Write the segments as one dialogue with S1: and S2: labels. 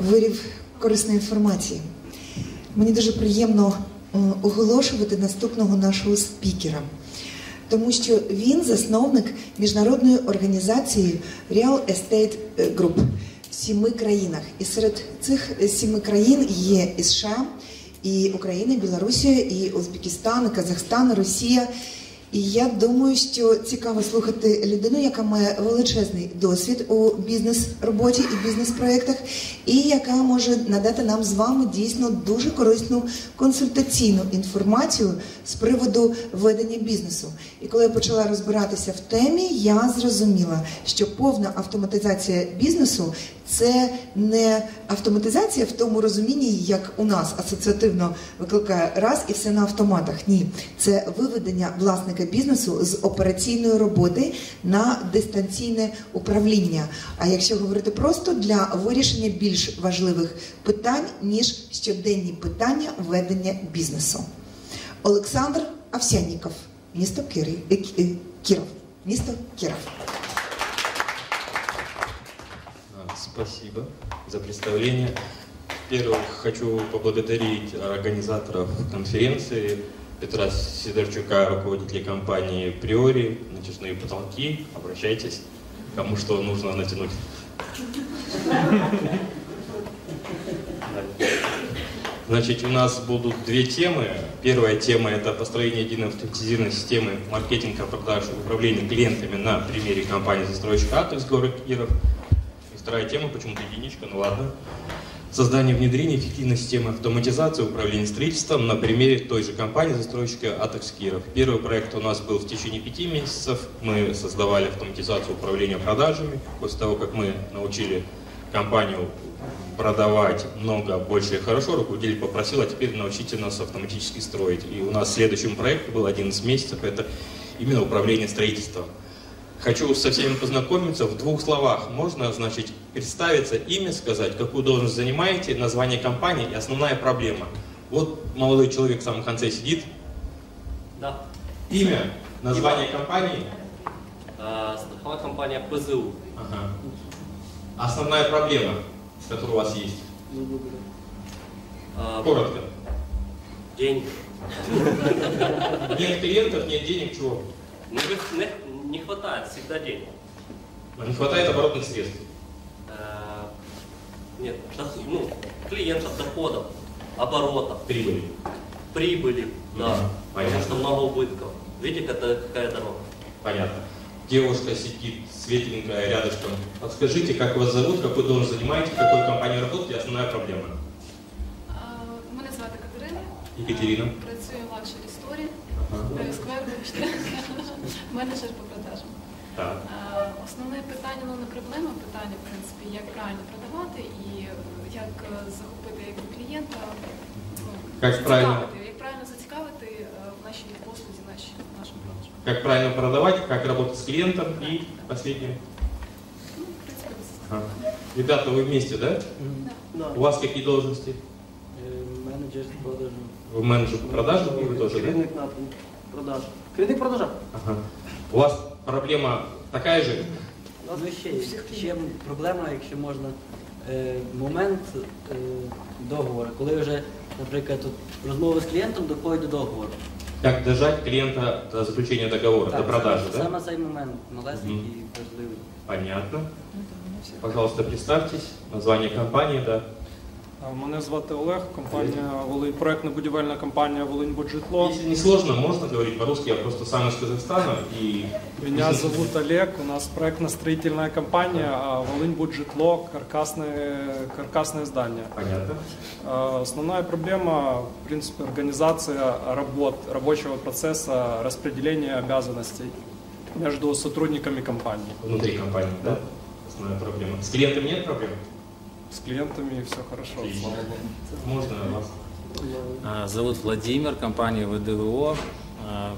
S1: вирів корисної інформації. Мені дуже приємно е, оголошувати наступного нашого спікера, тому що він засновник міжнародної організації Real Estate Group в сіми країнах. І серед цих сіми країн є і США, і Україна, Білорусія, і Узбекистан, і Казахстан, і Росія. І я думаю, що цікаво слухати людину, яка має величезний досвід у бізнес-роботі і бізнес-проєктах, і яка може надати нам з вами дійсно дуже корисну консультаційну інформацію з приводу ведення бізнесу. І коли я почала розбиратися в темі, я зрозуміла, що повна автоматизація бізнесу це не автоматизація в тому розумінні, як у нас асоціативно викликає раз і все на автоматах. Ні, це виведення власника бізнесу з операційної роботи на дистанційне управління. А якщо говорити просто для вирішення більш важливих питань ніж щоденні питання ведення бізнесу. Олександр Овсянніков, місто Кирів, Кіров, місто Кіров.
S2: Спасибо за представление. Во-первых, хочу поблагодарить организаторов конференции Петра Сидорчука, руководителя компании «Приори», «Натяжные потолки». Обращайтесь, кому что нужно натянуть. Значит, у нас будут две темы. Первая тема – это построение единой автоматизированной системы маркетинга, продаж и управления клиентами на примере компании «Застройщик Атекс» город Киров. И вторая тема, почему-то единичка, ну ладно. Создание внедрения эффективной системы автоматизации управления строительством на примере той же компании застройщика Атекс Киров. Первый проект у нас был в течение пяти месяцев. Мы создавали автоматизацию управления продажами. После того, как мы научили компанию продавать много, больше и хорошо, руководитель попросил, а теперь научите нас автоматически строить. И у нас следующим проектом был 11 месяцев, это именно управление строительством. Хочу со всеми познакомиться в двух словах. Можно, значит, представиться, имя сказать, какую должность занимаете, название компании и основная проблема. Вот молодой человек в самом конце сидит.
S3: Да.
S2: Имя, название компании.
S3: А, страховая компания ПЗУ.
S2: Ага. Основная проблема, которая у вас есть.
S3: А,
S2: Коротко.
S3: Деньги.
S2: Нет клиентов, нет денег, чего?
S3: Ну, не, не хватает всегда денег.
S2: Не хватает оборотных средств.
S3: А, нет, ну, клиентов, доходов, оборотов,
S2: Прибыли.
S3: прибыли, да.
S2: Мгм.
S3: Потому
S2: Понятно.
S3: что много убытков. Видите, это какая дорога?
S2: Понятно. Девушка сидит светленькая рядышком. Подскажите, как вас зовут, какой должность занимаете, в какой компании работаете, и основная проблема.
S4: А, Мене звати Катерина.
S2: Екатерина.
S4: Працюю в Luxury Story.
S2: Ага.
S4: Сквер, вибачте. Менеджер по.
S2: Так.
S4: А, Основне питання, ну не проблема, питання, в принципі, як правильно продавати і як е, захопити якби клієнта, ну,
S2: Як правильно?
S4: зацікавити, як правильно зацікавити е, в нашій послузі, нашій, нашим продажам.
S2: Как правильно продавать, как работать с клиентом и последнее.
S4: Ну, в принципі, це
S2: Ага. Ребята, вы вместе, да?
S5: Да.
S2: У вас какие должности?
S5: Е, Менеджер з продажу.
S2: Вы менеджер по продажам и вы тоже, да?
S5: Керівник напрямку продаж. Керівник продажа.
S2: Ага. У вас проблема такая же?
S5: Ну ще, є. ще проблема, якщо можна, е, момент е, договору, коли вже, наприклад, тут розмови з клієнтом доходять до договору.
S2: Как дожать клиента до заключения договора, до продажи,
S5: саме,
S2: да?
S5: саме цей момент малесенький і важливий.
S2: Понятно. Пожалуйста, представьтесь. Название компании, да.
S6: А, Мене звати Олег, компанія Волинь, проектна будівельна компанія Волинь Буджитло.
S2: Если не сложно, можно говорить по-русски, я просто сам из Казахстана и...
S6: Меня зовут Олег, у нас проектно-строительная компания а Волынь Буджитло, каркасное, каркасное здание.
S2: Понятно.
S6: А, Основная проблема, в принципе, организация работ, рабочего процесса, распределение обязанностей между сотрудниками компании.
S2: Внутри компании, да? Основная проблема. С клиентами нет проблем?
S6: С клиентами все хорошо,
S2: Отлично. Можно вас?
S7: А, Зовут Владимир, компания ВДВО. А,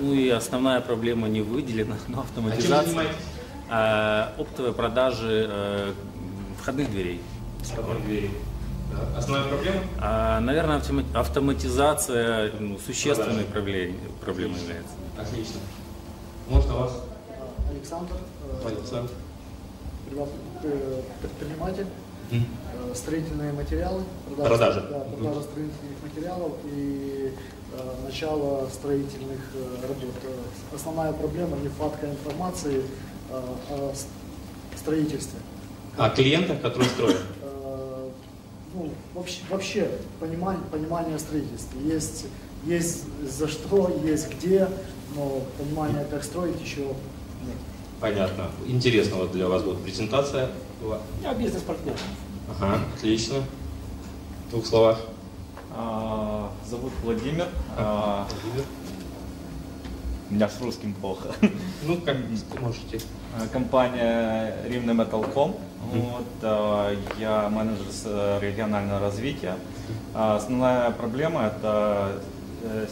S7: Ну и основная проблема не выделена, но
S2: А
S7: автоматизация.
S2: занимаетесь?
S7: А, Оптовые продажи входных дверей.
S2: Входной двери. Да. Основная проблема?
S7: А, Наверное, автома- автоматизация ну, существенной проблемой, является.
S2: Отлично. Можно вас?
S8: Александр, э,
S2: Александр.
S8: Э, предприниматель. Э, строительные материалы,
S2: Продажа.
S8: да, продажа строительных материалов и э, начало строительных э, работ. Э, Основная проблема нехватка информации э, о с- строительстве.
S2: О клиентах, которые строят.
S8: Ну, вообще, вообще понимание, понимание строительства. Есть, есть за что, есть где, но понимание, как строить, еще нет.
S2: Понятно. Интересно вот для вас будет презентация.
S9: Я бизнес-партнер.
S2: Ага, отлично. В двух словах.
S10: А, Зовут Владимир. А, У меня с русским плохо.
S2: Ну, как можете.
S10: А, Компания Ривне Metalcom. Вот, а, я менеджер с э, регионального развития. А, Основная проблема это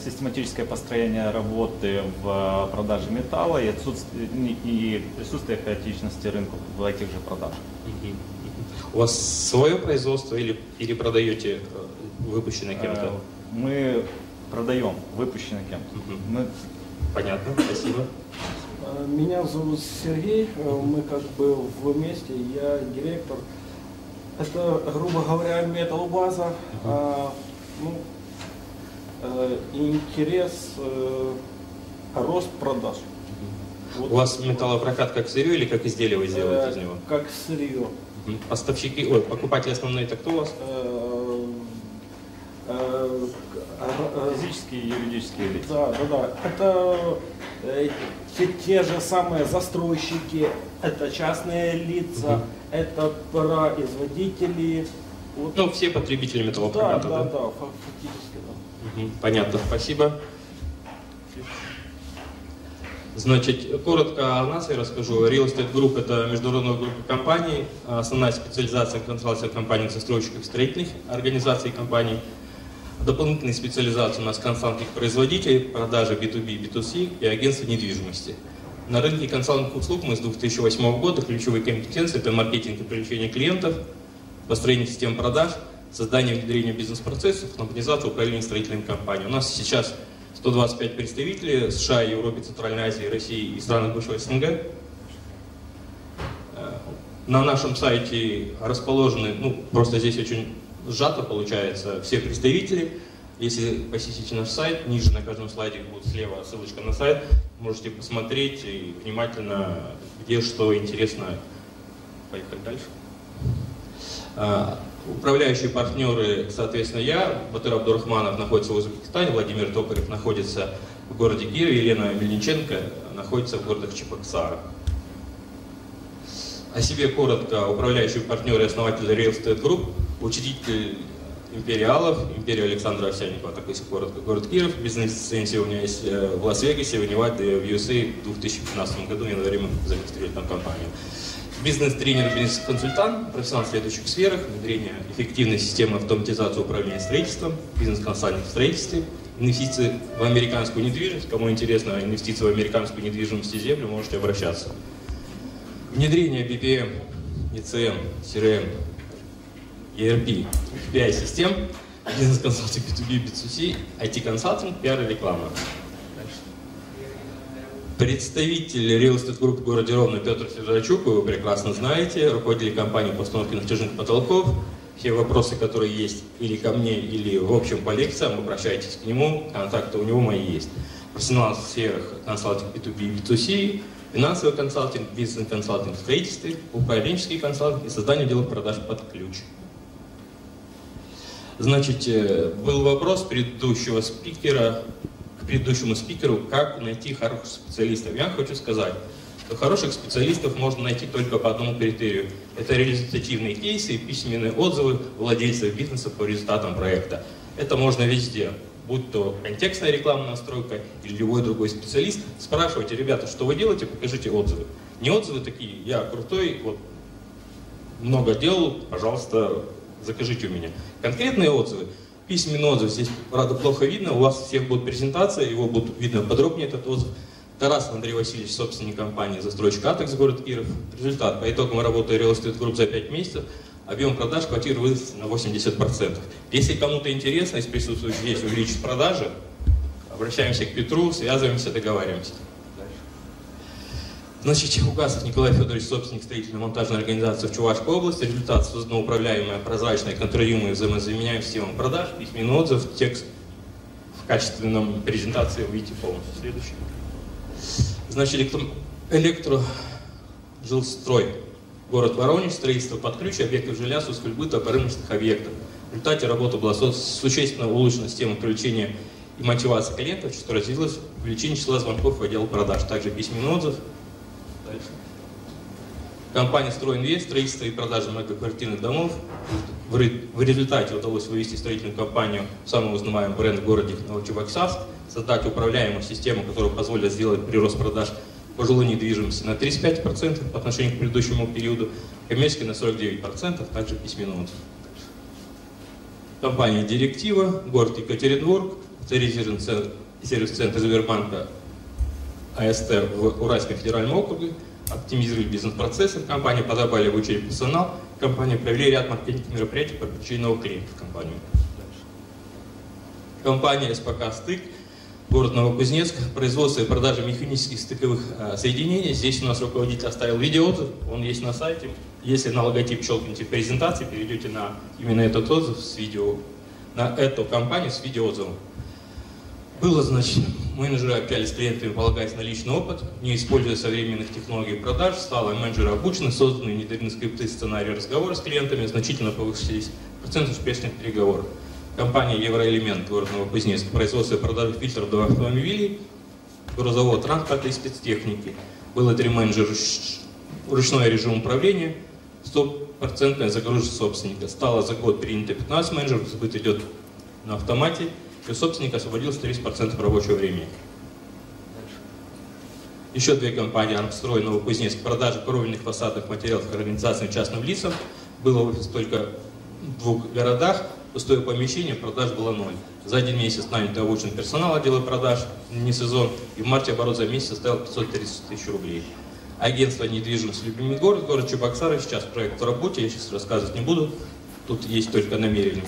S10: систематическое построение работы в э, продаже металла и, отсутствие, и присутствие хаотичности рынка в этих же продажах.
S2: У вас свое производство или, или продаете э, выпущенное кем-то?
S10: Э, Мы продаем выпущенный кем-то.
S2: Мгм.
S10: Мы
S2: Понятно, спасибо.
S9: Э, Меня зовут Сергей, э, мы как бы вместе, я директор. Это, грубо говоря, металлбаза. А, ну, э, интерес, э, рост продаж. Вот
S2: У вас
S9: вот.
S2: металлопрокат как сырье или как изделие вы
S9: Э,
S2: делаете из него?
S9: Как сырье.
S2: Поставщики, ой, покупатели основные это кто у вас?
S9: Э, э, э,
S10: физические и юридические лица.
S9: Да, да, да. Это э, те, те же самые застройщики, это частные лица, это производители. Вот.
S2: Ну, все потребители металлопроката,
S9: да,
S2: да?
S9: да, фактически, да.
S2: Мгм, Понятно, спасибо. Значит, коротко о нас я расскажу. Real Estate Group – это международная группа компаний. Основная специализация консалтинг компаний застройщиков строительных организаций и компаний. Дополнительные специализации у нас консалтинг производителей, продажа B2B и B2C и агентство недвижимости. На рынке консалтинг услуг мы с 2008 года ключевые компетенции – это маркетинг и привлечение клиентов, построение систем продаж, создание и внедрение бизнес-процессов, автоматизация управления строительными компаниями. У нас сейчас 125 представителей США, Европе, Центральной Азии, России и странах бывшего СНГ. Э, На нашем сайте расположены, ну, просто здесь очень сжато получается, все представители. Если посетите наш сайт, ниже на каждом слайде будет слева ссылочка на сайт, можете посмотреть и внимательно, где что интересно. Поехали дальше. Управляющие партнеры, соответственно, я, Батыр Абдурахманов находится в Узбекистане, Владимир Токарев находится в городе Киеве, Елена Мельниченко находится в городах Чебоксарах. О себе коротко. Управляющий партнер и основатель Real Estate Group, учредитель Империалов, Империя Александра Овсянникова, так если коротко, город Киев. Бизнес-лицензия у меня есть э, в Лас-Вегасе, в Неваде, в USA в 2015 году, в январе мы зарегистрировали там компанию. Бизнес-тренер, бизнес-консультант, профессионал в следующих сферах, внедрение эффективной системы автоматизации управления строительством, бизнес-консалтинг в строительстве, инвестиции в американскую недвижимость. Кому интересно инвестиции в американскую недвижимость и землю, можете обращаться. Внедрение BPM, ECM, CRM, ERP, BI-систем, бизнес-консалтинг B2B, B2C, IT-консалтинг, пиар и реклама. Представитель Real Estate Group в городе Ровно Петр Федорчук, вы его прекрасно знаете, руководитель компании по установке натяжных потолков. Все вопросы, которые есть или ко мне, или в общем по лекциям, обращайтесь к нему, контакты у него мои есть. Профессионал в сферах консалтинг B2B и B2C, финансовый консалтинг, бизнес-консалтинг в строительстве, управленческий консалтинг и создание делов продаж под ключ. Значит, э, был вопрос предыдущего спикера предыдущему спикеру, как найти хороших специалистов. Я хочу сказать, что хороших специалистов можно найти только по одному критерию. Это реализативные кейсы и письменные отзывы владельцев бизнеса по результатам проекта. Это можно везде, будь то контекстная рекламная настройка или любой другой специалист. Спрашивайте, ребята, что вы делаете, покажите отзывы. Не отзывы такие, я крутой, вот много делал, пожалуйста, закажите у меня. Конкретные отзывы, письменный отзыв, здесь, правда, плохо видно, у вас всех будет презентация, его будет видно подробнее этот отзыв. Тарас Андрей Васильевич, собственник компании «Застройщик Атекс», город Киров. Результат. По итогам работы Real Estate Group за 5 месяцев объем продаж квартир вырос на 80%. Если кому-то интересно, из присутствующих здесь увеличить продажи, обращаемся к Петру, связываемся, договариваемся. Значит, Чехугасов Николай Федорович, собственник строительно-монтажной организации в Чувашской области. Результат создана управляемая, прозрачная, контролируемая, взаимозаменяемая система продаж, письменный отзыв, текст в качественном презентации увидите полностью. Следующий. Значит, электро... электрожилстрой. Город Воронеж, строительство под ключ, объектов жилья, соцкульбыта, рыночных объектов. В результате работы была существенно улучшена система привлечения и мотивации клиентов, что развилось увеличение числа звонков в отдел продаж. Также письменный отзыв. Дальше. Компания «Стройинвест», строительство и продажа многоквартирных домов. В результате удалось вывести строительную компанию самый узнаваемый бренд в городе Новочебоксарск, создать управляемую систему, которая позволит сделать прирост продаж по жилой недвижимости на 35% по отношению к предыдущему периоду, коммерческой на 49%, также письменный отзыв. Компания «Директива», город Екатеринбург, сервис-центр Сбербанка АСТ в Уральском федеральном округе, оптимизировали бизнес-процессы, компания подобрали обучение персонал, компания провели ряд маркетинговых мероприятий по привлечению новых клиентов в компанию. Компания СПК «Стык», город Новокузнецк, производство и продажа механических стыковых а, соединений. Здесь у нас руководитель оставил видеоотзыв, он есть на сайте. Если на логотип щелкните в презентации, перейдете на именно этот отзыв с видео, на эту компанию с видеоотзывом. Было, значит, менеджеры общались с клиентами, полагаясь на личный опыт, не используя современных технологий продаж, стало менеджеры обучены, созданы внедрены скрипты сценарии разговора с клиентами, значительно повысились процент успешных переговоров. Компания Евроэлемент, город Новокузнецк, производство и продажа фильтров для автомобилей, грузового транспорта и спецтехники. Было три менеджера, ручной режим управления, стопроцентная загрузка собственника. Стало за год принято 15 менеджеров, сбыт идет на автомате, и у собственника освободилось 30% рабочего времени. Еще две компании «Армстрой» Новокузнецк. Продажа кровельных фасадных материалов организациям частным лицам. Было только в двух городах. Пустое помещение, продаж было ноль. За один месяц нанят обучен персонал отдела продаж, не сезон. И в марте оборот за месяц составил 530 тысяч рублей. Агентство недвижимости «Любимый город», город Чебоксары. Сейчас проект в работе, я сейчас рассказывать не буду. Тут есть только намерение.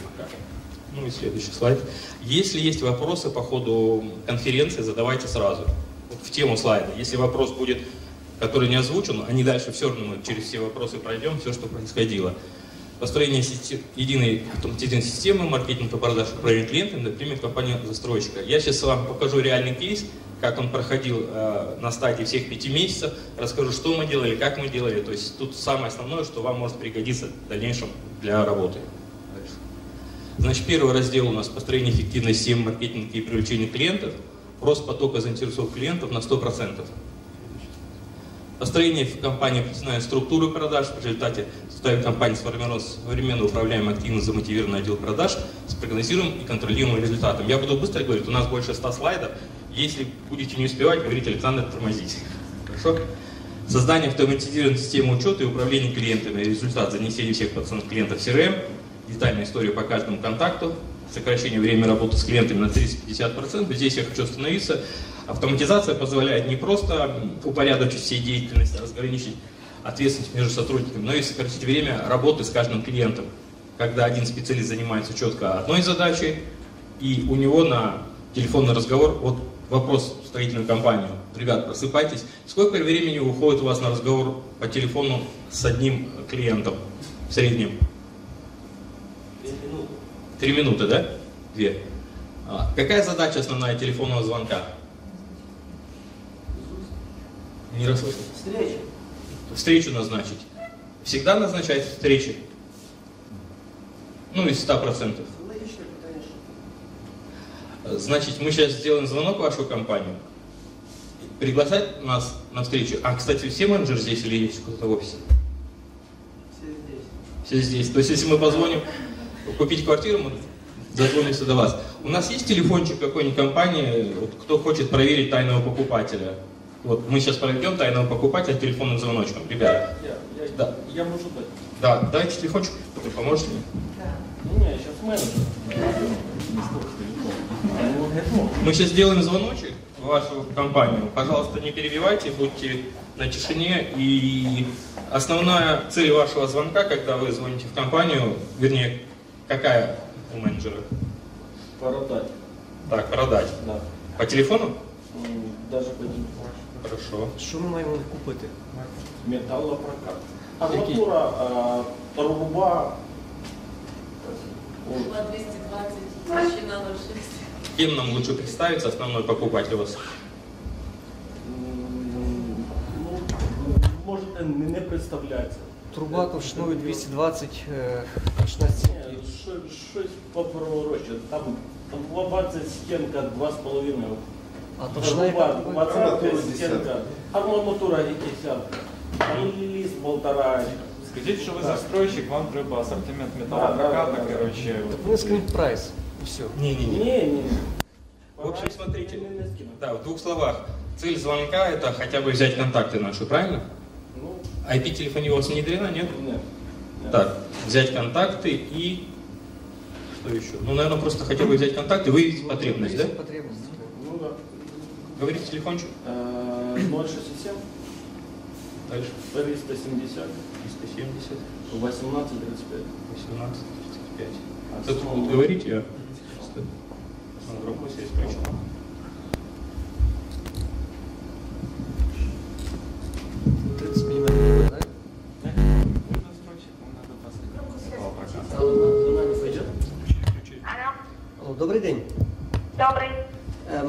S2: Ну и следующий слайд. Если есть вопросы по ходу конференции, задавайте сразу. В тему слайда. Если вопрос будет, который не озвучен, они дальше все равно мы через все вопросы пройдем, все, что происходило. Построение сети, единой автоматизированной системы маркетинга продаж управления клиентами, например, компания застройщика. Я сейчас вам покажу реальный кейс, как он проходил э, на стадии всех пяти месяцев, расскажу, что мы делали, как мы делали. То есть тут самое основное, что вам может пригодиться в дальнейшем для работы. Значит, первый раздел у нас построение эффективной системы маркетинга и привлечения клиентов, рост потока заинтересованных клиентов на 100%. Построение в компании профессиональной структуры продаж. В результате составе компании сформирован современно управляемый активно замотивированный отдел продаж с прогнозируемым и контролируемым результатом. Я буду быстро говорить, у нас больше 100 слайдов. Если будете не успевать, говорите, Александр, тормозите. Хорошо? Создание автоматизированной системы учета и управления клиентами. Результат занесения всех пациентов клиентов в CRM, детальную историю по каждому контакту, сокращение времени работы с клиентами на 30-50%. Здесь я хочу остановиться. Автоматизация позволяет не просто упорядочить все деятельности, а разграничить ответственность между сотрудниками, но и сократить время работы с каждым клиентом. Когда один специалист занимается четко одной задачей, и у него на телефонный разговор, вот вопрос в строительную компанию. Ребят, просыпайтесь. Сколько времени уходит у вас на разговор по телефону с одним клиентом в среднем? Три минуты, да? Две. А, какая задача основная телефонного звонка? Не расслышал.
S3: Встреча.
S2: Встречу назначить. Всегда назначать встречи? Ну, из 100%. Значит, мы сейчас сделаем звонок в вашу компанию. Приглашать нас на встречу. А, кстати, все менеджеры здесь или есть кто-то в офисе?
S3: Все здесь.
S2: Все здесь. То есть, если мы позвоним, купить квартиру, мы дозвонимся до вас. У нас есть телефончик какой-нибудь компании, вот, кто хочет проверить тайного покупателя? Вот мы сейчас проведем тайного покупателя телефонным звоночком. Ребята.
S9: Я, я,
S2: да.
S9: я могу дать.
S2: Да, дайте телефончик, вы поможете мне?
S9: Ну, не, сейчас менеджер.
S2: Мы сейчас сделаем звоночек в вашу компанию. Пожалуйста, не перебивайте, будьте на тишине. И основная цель вашего звонка, когда вы звоните в компанию, вернее, какая у менеджера?
S9: Продать.
S2: Так, продать.
S9: Да.
S2: По телефону?
S9: М, Даже по телефону.
S2: Хорошо.
S11: Що ми маємо купити?
S9: Металлопрокат. Арматура, а, труба. Вот.
S12: 220, толщина 0,6.
S2: Кем нам лучше представиться, основной покупатель у вас?
S9: М, Ну, можете не не представлятися.
S11: Труба товщиною 220 е, точна стінки.
S9: Ні, що- Щось попроще. Там, там лобаця стінка 2,5.
S11: А товщина яка
S9: Труба
S11: труби?
S9: 20 стінка. Арматура десятка. Там ліст полтора.
S10: Скажите, что вы застройщик, вам треба ассортимент
S9: Да,
S10: металлопроката,
S9: да, да, да.
S10: короче. вот.
S11: Так вони скинуть прайс. І все.
S2: Не-не-не.
S9: Ні, ні.
S2: В общем, смотрите.
S9: Не- не скину.
S2: Да, в двух словах. Цель звонка – это хотя бы взять контакты наши, правильно?
S9: Ну,
S2: IP-телефония у вас внедрена, нет?
S9: ні.
S2: Так, взять контакты и... Что еще? Ну, наверное, просто хотя бы взять контакты, выявить потребность, да?
S11: Є потребність.
S9: Ну да.
S2: Говорите телефончик.
S9: Э, 067
S2: Дальше.
S9: 370
S2: 370,
S9: 18 35.
S2: 18, 35.
S9: А
S2: Кто-то
S9: снова?
S2: будет говорить, я... просто на громкую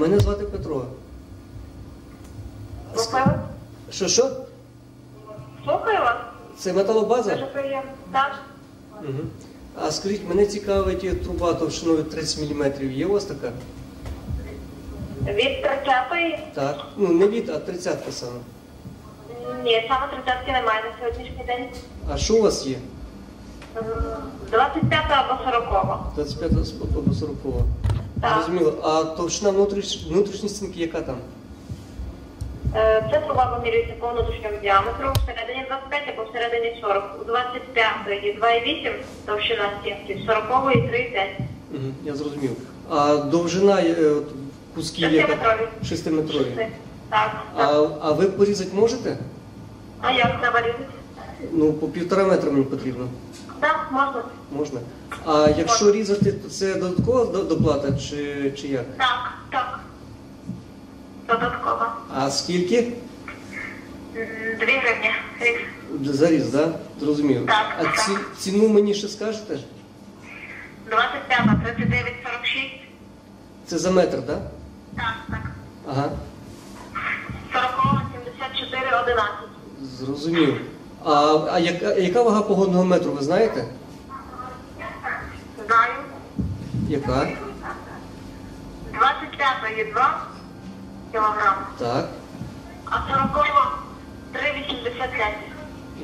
S11: Мене звати Петро.
S13: Слухаю.
S11: Що, що?
S13: Слухаю вас.
S11: Це металобаза?
S13: Дуже приємно. Так.
S11: Угу. А скажіть, мене цікавить є труба товщиною 30 мм. Є у вас така?
S13: Від 30-ї?
S11: Так. Ну, не від, а 30-ка саме.
S13: Ні, саме 30-ки немає на сьогоднішній день.
S11: А що у вас є?
S13: М, 25 або 40.
S11: 25 або 40.
S13: Так.
S11: Зрозуміло. А товщина внутріш... внутрішньої стінки яка там?
S13: Е, Це труба вимірюється по внутрішньому діаметру, всередині 25 або всередині 40. У 25-ї 2,8 товщина стінки, 40-ї 3,5.
S11: Угу, я зрозумів. А довжина е, от, кусків яка?
S13: Шестиметрові.
S11: Шестиметрові.
S13: Так,
S11: А, а ви порізати можете?
S13: А як треба різати?
S11: Ну, по півтора метра мені потрібно.
S13: Так, можна.
S11: Можна. А якщо різати, то це додаткова доплата чи, чи як?
S13: Так, так. Додатково.
S11: А скільки?
S13: Дві гривні. Різ.
S11: Заріз, так? Да? Зрозумів.
S13: Так,
S11: А
S13: так.
S11: ці, ціну мені ще скажете?
S13: 25, 39, 46.
S11: Це за метр, так? Да?
S13: Так, так.
S11: Ага,
S13: 40, 74, 11.
S11: зрозумів. А, а яка, яка вага погодного метру, ви знаєте?
S13: Знаю.
S11: Яка?
S13: 25 є 2 кілограм,
S11: Так,
S13: а 40 3,85.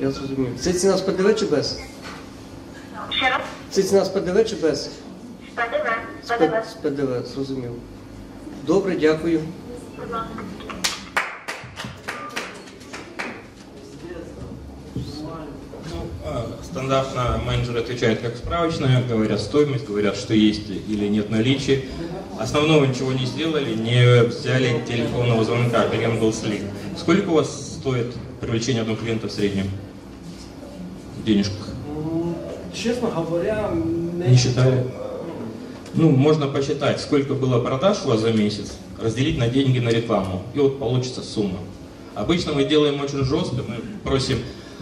S11: я зрозумів. Це ціна з ПДВ чи без?
S13: Ще раз.
S11: Це ціна з ПДВ чи без?
S13: З ПДВ. З
S11: З
S13: ПДВ.
S11: ПДВ, зрозумів. Добре, дякую.
S13: Будь ласка.
S2: Стандартно менеджеры отвечают как справочная, говорят стоимость, говорят, что есть или нет наличия. Основного ничего не сделали, не взяли телефонного звонка, клиент был слит. Сколько у вас стоит привлечение одного клиента в среднем? В денежках?
S9: Честно говоря,
S2: Не считали? Ну, можно посчитать, сколько было продаж у вас за месяц, разделить на деньги на рекламу, и вот получится сумма. Обычно мы делаем очень жестко, мы просим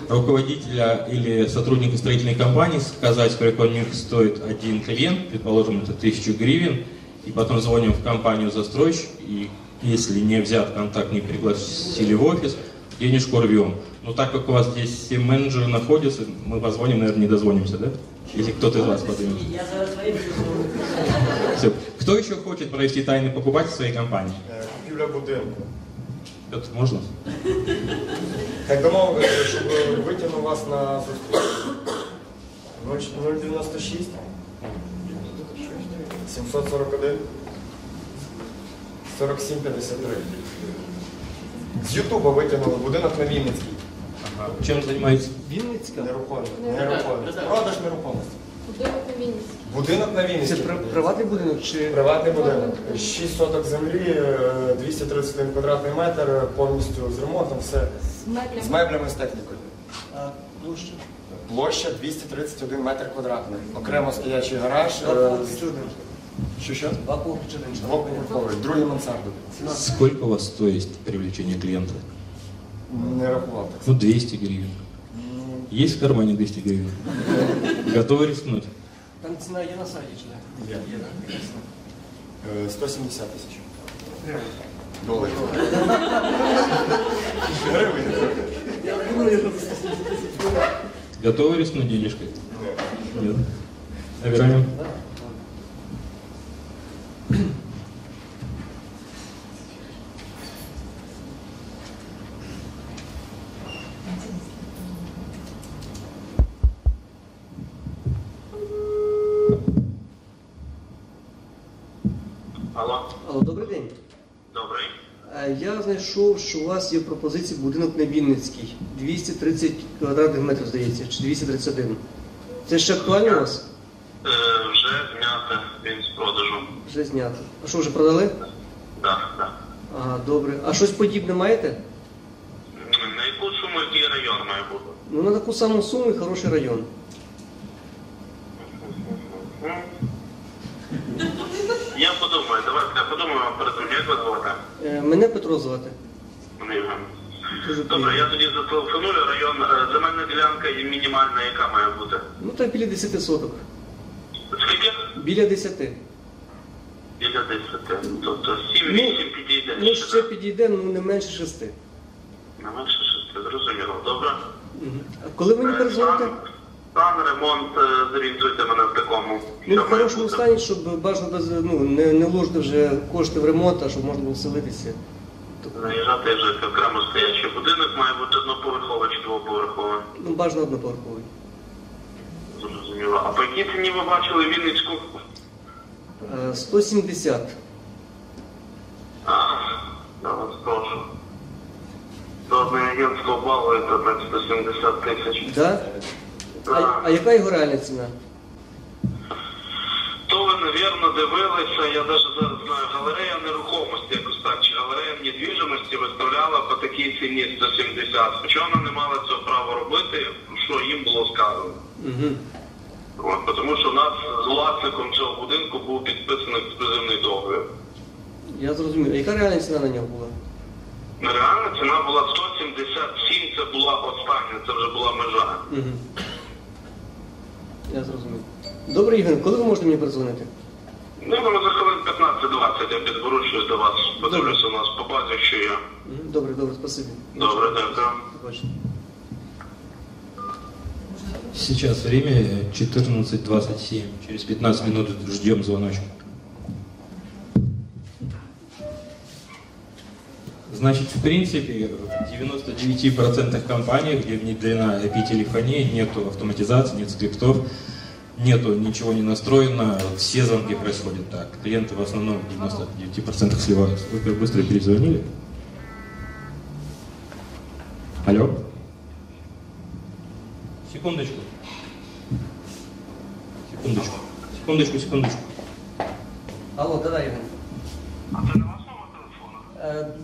S2: руководителя или сотрудника строительной компании сказать, сколько у них стоит один клиент, предположим, это тысячу гривен, и потом звоним в компанию застройщик, и если не взят контакт, не пригласили в офис, денежку рвем. Но так как у вас здесь все менеджеры находятся, мы позвоним, наверное, не дозвонимся, да? Если кто-то из вас поднимет. Все. Кто еще хочет провести тайный покупатель в своей компании?
S14: Е, Купівля будинку.
S2: Петр, можно?
S14: Так домовилися, щоб витягнув вас на зустріч. 096 741 4753. З Ютуба витягнули будинок на Вінницький.
S2: Ага. займається?
S11: Вінницька?
S14: Нерухомість. Нерухомість. Продаж нерухомості.
S12: Будинок на Вінниці.
S14: Будинок на
S11: Це при- приватний будинок чи
S14: Приватний будинок. 6 соток землі, е, 231 квадратний метр, повністю з ремонтом, все.
S12: З меблями.
S14: З меблями, з технікою.
S11: а, площа?
S14: Площа 231 метр квадратний. Окремо стоячий гараж. е. Що що?
S15: Два поверхи чи один?
S14: Двоповерховий, другий мансарда.
S2: Сколько у вас стоит привлечение клиента?
S14: Не рахував так.
S2: Ну, 200 гривен. Есть в кармане 200 гривен? Готовы рискнуть?
S15: Там ціна є на сайті чи не?
S14: Є. Е, 170 тисяч. Доларів. Гривень.
S15: Я думаю,
S2: Готовы рискнуть денежкой? Нет. Набираем.
S11: Алло. Алло, добрий день.
S16: Добрий.
S11: Е, Я знайшов, що у вас є пропозиція будинок на Вінницький. 230 квадратних метрів, здається, чи 231. Це ще актуально у вас?
S16: Е, вже знято він з продажу.
S11: Вже знято. А що, вже продали?
S16: Так, так.
S11: Ага, добре. А щось подібне маєте?
S16: На яку суму який район має бути?
S11: Ну, на таку саму суму і хороший район.
S16: Я подумаю, давайте я подумаю вам перед тим, як вас звати?
S11: Е, Мене Петро звати.
S16: Мене Євген.
S11: Дуже
S16: Добре, я тоді зателефоную. Район, е, земельна ділянка і мінімальна, яка має бути?
S11: Ну, так біля 10 соток.
S16: Скільки?
S11: Біля 10.
S16: Біля 10. Тобто 7-8 підійде.
S11: Ну, ще підійде, ну не менше 6.
S16: Не менше 6, зрозуміло. Добре.
S11: Коли мені перезвоните?
S16: Стан, ремонт, е, зорієнтуйте мене в такому.
S11: Ну, в хорошому стані, щоб бажано без, ну, не, не вложити вже кошти в ремонт, а щоб можна було селитися.
S16: Заїжджати вже окремо стоячий будинок, має бути одноповерховий чи двоповерховий.
S11: Ну, бажано одноповерховий.
S16: Зрозуміло. А по якій ціні ви бачили Вінницьку?
S11: Е, 170.
S16: А, я вас прошу. До одне агентство балує то так 170 тисяч.
S11: Да? А, а яка його реальна ціна?
S16: То ви, навірно, дивилися, я навіть зараз знаю, галерея нерухомості, якось так, чи галерея недвіжимості виставляла по такій ціні 170. Хоча вона не мала цього права робити, що їм було сказано.
S11: Угу.
S16: От, тому що у нас з власником цього будинку був підписаний ексклюзивний договір.
S11: Я зрозумів. А яка реальна ціна на нього була?
S16: Реальна ціна була 177, це була остання, це вже була межа.
S11: Угу. Я зрозумів. Добре, Євген, коли ви можете мені перезвонити?
S16: Ну, думаю, за хвилин 15-20 я підворушуюсь до вас, подивлюся у нас по базі, що є.
S11: Мгм. Добре, добре, спасибі.
S16: Добре, дякую.
S11: Побачимо.
S2: Сейчас время 14.27. Через 15 минут ждем звоночек. Значит, в принципе, в 99% компаний, где внедрена IP-телефония, нету автоматизации, нет скриптов, нету, ничего не настроено, все звонки происходят так. Клиенты в основном в 99% сливаются. Вы как быстро перезвонили? Алло? Секундочку. Секундочку. Секундочку, секундочку.
S11: Алло, давай, Євген.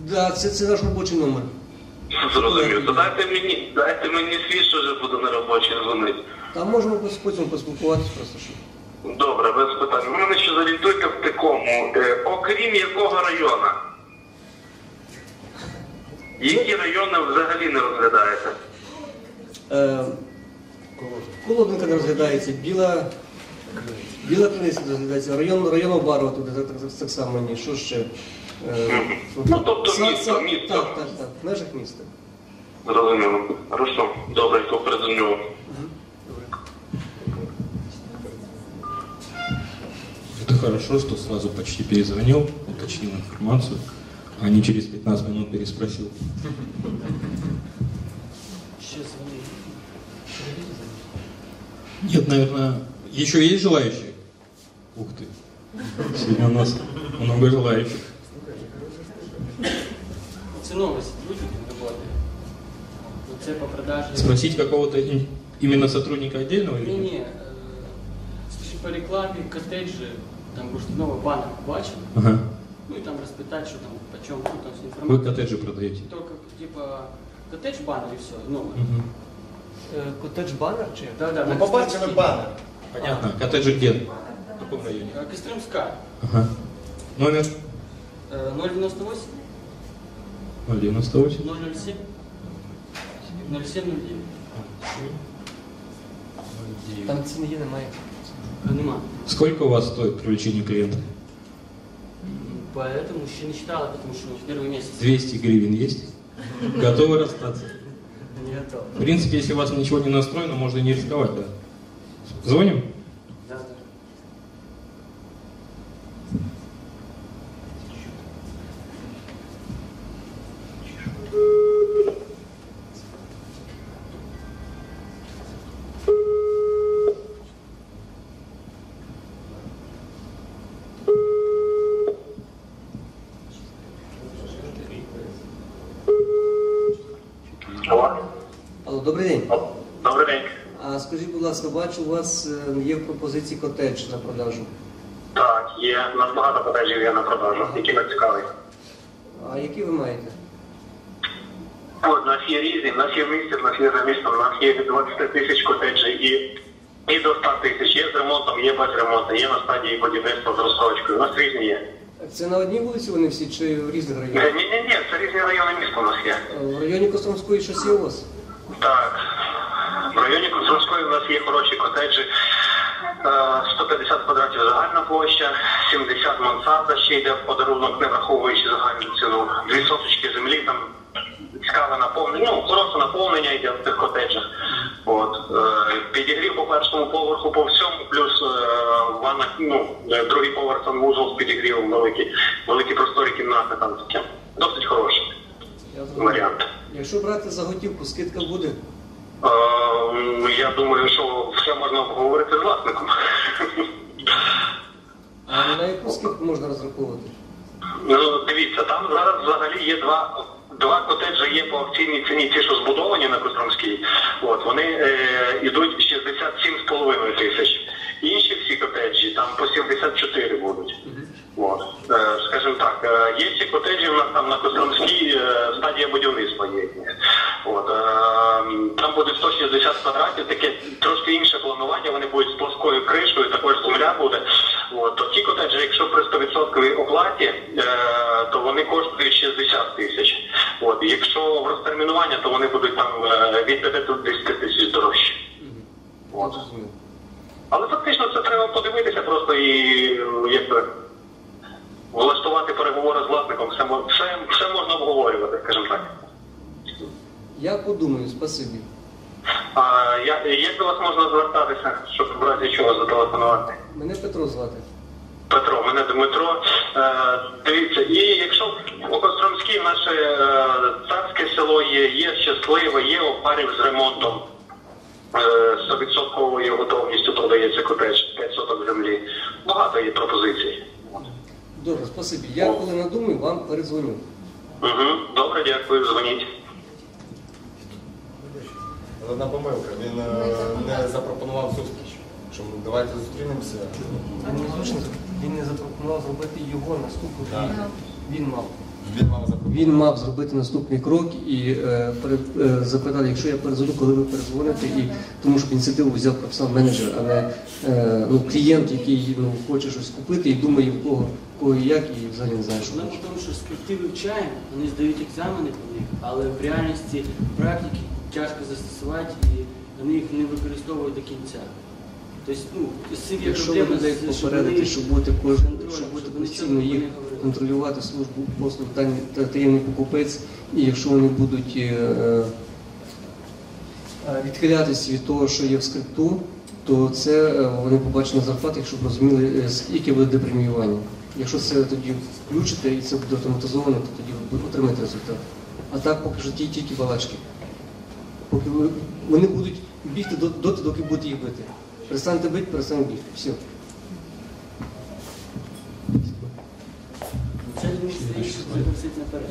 S11: Да, це, це наш робочий номер.
S16: Зрозумів. То дайте мені, дайте мені свій, що вже буду на робочий дзвонити.
S11: Там можемо пос- потім поспілкуватися просто що.
S16: Добре, без питань. Ви мене ще зорієнтуйте в такому. Е, окрім якого району? Які райони взагалі не розглядаєте?
S11: Е, Колодинка не розглядається, біла, біла криниця не розглядається, район, район Барова туди так, так, так само ні. Що ще? Е,
S16: Ну, тобто
S11: Са-
S16: місто,
S11: Са-
S16: місто.
S11: Так, так, так, в межах міста.
S16: Зрозуміло. Хорошо. Добре, то передзвоню.
S2: Это хорошо, что сразу почти перезвонил, уточнил информацию, а не через 15 минут переспросил.
S15: Ще дзвони.
S2: Нет, наверное, еще есть желающие? Ух ты. Сегодня у нас много желающих.
S17: Ціновість будуть роботи. Це по продажі.
S2: Спросить какого-то ин- именно сотрудника отдельного или
S17: Ні,
S2: нет?
S17: ні. е, Скажи по рекламі, коттеджі, там бурштиновий банер бачив.
S2: Ага.
S17: Ну і там розпитати, що там, по чому, ну, там всю
S2: Вы
S17: інформацію.
S2: коттеджи продаете?
S17: Только, типа, коттедж банер і все, новий.
S2: Мгм.
S11: Котедж банер чи?
S17: Да, да,
S2: Ну,
S17: на
S2: побачили
S17: кстати,
S2: банер. Понятно. Коттеджи где? каком районе?
S17: Э, Костромская.
S2: Ага. Номер
S17: Э, 098
S2: 098.
S17: 007 0709.
S11: Там ціни є, немає.
S17: Э, Нема.
S2: Сколько у вас стоит привлечение клиента?
S17: Поэтому еще не считала, потому что в первый месяц.
S2: 200 гривен есть? Готовы расстаться?
S17: Не готов.
S2: В принципе, если у вас ничего не настроено, можно не рисковать, да? Звоним?
S11: Алло, добрий день.
S18: Добрий день.
S11: А скажіть, будь ласка, бачу, у вас е, є в пропозиції котедж на продажу.
S18: Так, є. У нас багато котеджів є на продажу, які нас цікаві.
S11: А які ви маєте?
S18: От, у нас є різні, у нас є в місті, у нас є за містом, у нас є від 20 тисяч котеджів і, і до 100 тисяч. Є з ремонтом, є без ремонту, є на стадії будівництва з розстрочкою. У нас різні є.
S11: Це на одній вулиці вони всі чи в різних районах?
S18: Ні, ні, ні, це різні райони міста у нас є.
S11: В районі Костромської є у вас?
S18: Так. В районі Костромської у нас є хороші котеджі. Е, 150 квадратів загальна площа, 70 мансарда ще йде в подарунок, не враховуючи загальну ціну. Дві соточки землі, там цікаве наповнення, ну, хороше наповнення йде в тих котеджах. От. Е, Підігрів по першому поверху по всьому, плюс е, ванна, ну, е, другий поверх там вузол з підігрівом великий, великі просторі кімнати там таке. Досить
S11: зрозумів.
S18: Варіант.
S11: Якщо брати за готівку, скидка буде?
S18: Я думаю, що все можна обговорити з власником.
S11: А на яку скидку можна розраховувати?
S18: Ну, дивіться, там зараз взагалі є два. Два котеджі є по акційній ціні, ті, що збудовані на Костромській. От вони е, йдуть 67,5 тисяч. Інші всі котеджі там по 74 будуть. От. Е, скажімо так, е, є ще котеджі у нас там на Костромській е, стадія будівництва є. От, там буде 160 квадратів, таке трошки інше планування, вони будуть з плоскою кришою, також земля буде. От, то ті котеджі, якщо при 100% оплаті, то вони коштують 60 тисяч. От, якщо в розтермінування, то вони будуть там від 5 до 10 тисяч дорожче. От. Але фактично це треба подивитися просто і якби влаштувати переговори з власником. Все, все, все можна обговорювати, скажімо так.
S11: Я подумаю, спасибі.
S18: А я, як до вас можна звертатися, щоб в разі чого зателефонувати?
S11: Мене Петро звати.
S18: Петро, мене Дмитро. Е, дивіться, і якщо у Костромській наше е, царське село є, є щасливе, є опарів з ремонтом. Е, 100% готовністю продається котедж, 5 соток землі. Багато є пропозицій.
S11: Добре, спасибі. Я коли надумаю, вам перезвоню.
S18: Угу, добре, дякую, дзвоніть.
S14: Одна помилка. Він е, не запропонував зустріч. Що ми давайте зустрінемося.
S11: Він не він не запропонував зробити його
S14: наступну.
S11: дію. Він мав.
S14: Він мав.
S11: Він мав зробити наступний крок і е, перед, е, запитати, якщо я перезвоню, коли ви перезвоните, і тому що ініціативу взяв прописав менеджер, а не е, ну, клієнт, який ну, хоче щось купити і думає, в кого, в кого і як, і взагалі не знає, що
S17: Проблема в тому, що скрипти вивчаємо, вони здають екзамени по них, але в реальності практики тяжко застосувати і вони їх не використовують до кінця. Тобто, ну,
S11: Якщо ви людей
S17: щоб
S11: попередити,
S17: вони-
S11: що будете кожен,
S17: щоб вони
S11: постійно їх. Контролювати службу послуг та- та таємний покупець, і якщо вони будуть е, е, відхилятися від того, що є в скрипту, то це е, вони побачать на зарплатах, щоб розуміли, е, скільки буде депреміювання. Якщо це тоді включите і це буде автоматизовано, то тоді ви результат. А так поки що ті- тільки балачки. Поки вони будуть бігти доти, доки будете їх бити. Перестанете бити, перестанете бігти. Все.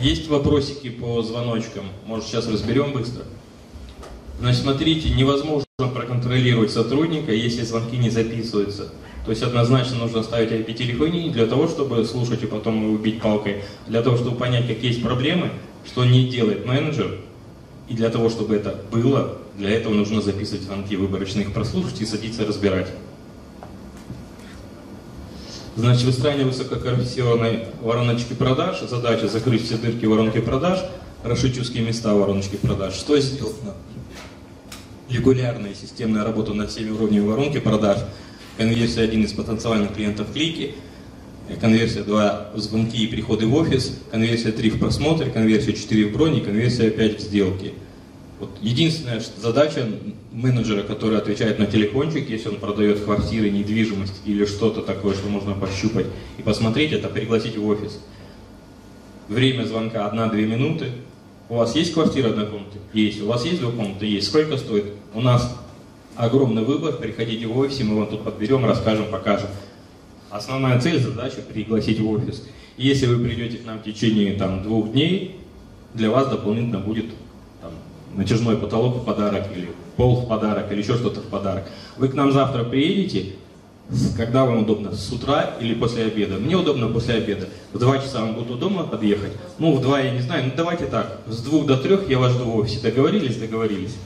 S2: Есть вопросики по звоночкам. Может, сейчас разберем быстро. Значит, смотрите, невозможно проконтролировать сотрудника, если звонки не записываются. То есть однозначно нужно ставить IP-телефонии для того, чтобы слушать и потом его бить палкой, для того, чтобы понять, какие есть проблемы, что не делает менеджер, и для того, чтобы это было, для этого нужно записывать звонки выборочно, их прослушать и садиться разбирать. Значит, выстраивание высококвалифицированной вороночки продаж, задача закрыть все дырки воронки продаж, расшить узкие места вороночки продаж. Что сделано? Регулярная системная работа над всеми уровнями воронки продаж, конверсия 1 из потенциальных клиентов клики, конверсия 2 в звонки и приходы в офис, конверсия 3 в просмотр, конверсия 4 в брони, конверсия 5 в сделки. Вот единственная задача менеджера, который отвечает на телефончик, если он продает квартиры, недвижимость или что-то такое, что можно пощупать и посмотреть, это пригласить в офис. Время звонка 1-2 минуты. У вас есть квартира одной комнаты? Есть. У вас есть две комнаты? Есть. Сколько стоит? У нас огромный выбор. Приходите в офис, мы вам тут подберем, расскажем, покажем. Основная цель, задача пригласить в офис. И если вы придете к нам в течение там, двух дней, для вас дополнительно будет натяжной потолок в подарок, или пол в подарок, или еще что-то в подарок. Вы к нам завтра приедете, когда вам удобно, с утра или после обеда. Мне удобно после обеда. В два часа вам будет удобно подъехать. Ну, в два я не знаю, ну давайте так, с двух до трех я вас жду в офисе. Договорились? Договорились.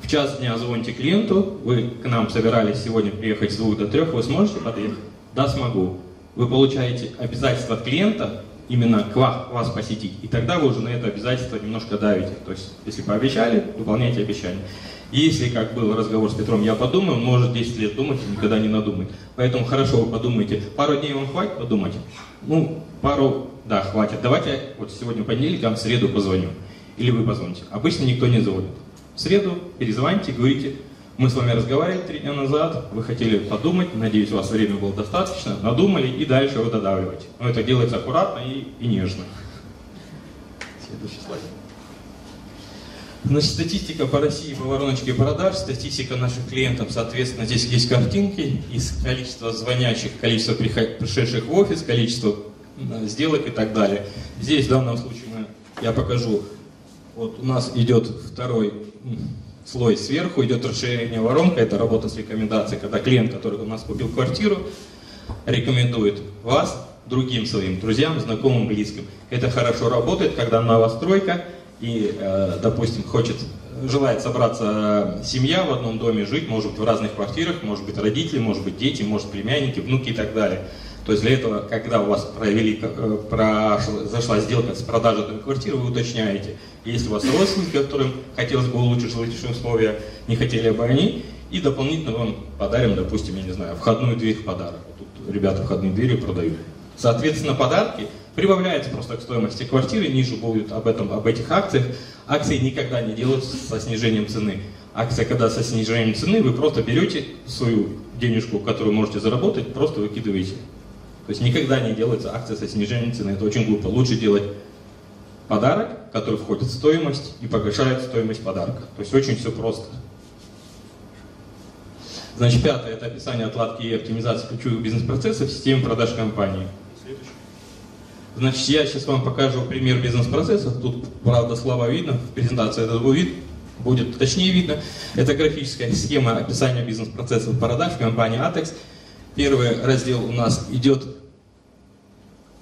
S2: В час дня звоните клиенту, вы к нам собирались сегодня приехать с двух до трех, вы сможете подъехать? Да, смогу. Вы получаете обязательство от клиента именно к вас, вас посетить, и тогда вы уже на это обязательство немножко давите. То есть, если пообещали, выполняйте обещание. Если, как был разговор с Петром, я подумаю, может 10 лет думать и никогда не надумает. Поэтому хорошо вы подумайте. Пару дней вам хватит подумать? Ну, пару, да, хватит. Давайте вот сегодня понедельник, я вам в среду позвоню. Или вы позвоните. Обычно никто не звонит. В среду перезвоните, говорите, мы с вами разговаривали три дня назад, вы хотели подумать, надеюсь, у вас времени было достаточно, надумали и дальше вы додавливаете. Но это делается аккуратно и, и нежно. Следующий слайд. Значит, статистика по России по вороночке продаж, статистика наших клиентов, соответственно, здесь есть картинки из количества звонящих, количество пришедших в офис, количество м, сделок и так далее. Здесь в данном случае мы, я покажу, вот у нас идет второй слой сверху, идет расширение воронка, это работа с рекомендацией, когда клиент, который у нас купил квартиру, рекомендует вас другим своим друзьям, знакомым, близким. Это хорошо работает, когда новостройка и, э, допустим, хочет, желает собраться э, семья в одном доме, жить, может быть, в разных квартирах, может быть, родители, может быть, дети, может, племянники, внуки и так далее. То есть для этого, когда у вас провели, э, зашла сделка с продажей этой квартиры, вы уточняете, если у вас родственники, которым хотелось бы улучшить жилищные условия, не хотели бы они, и дополнительно вам подарим, допустим, я не знаю, входную дверь в подарок. Тут ребята входные двери продают. Соответственно, подарки прибавляются просто к стоимости квартиры, ниже будет об этом, об этих акциях. Акции никогда не делаются со снижением цены. Акция, когда со снижением цены, вы просто берете свою денежку, которую можете заработать, просто выкидываете. То есть никогда не делается акция со снижением цены. Это очень глупо. Лучше делать подарок, который входит в стоимость и погашает стоимость подарка. То есть очень все просто. Значит, пятое – это описание отладки и оптимизации ключевых бизнес-процессов в системе продаж компании. Значит, я сейчас вам покажу пример бизнес-процессов. Тут, правда, слова видно, в презентации это будет, будет точнее видно. Это графическая схема описания бизнес-процессов продаж в компании Atex. Первый раздел у нас идет,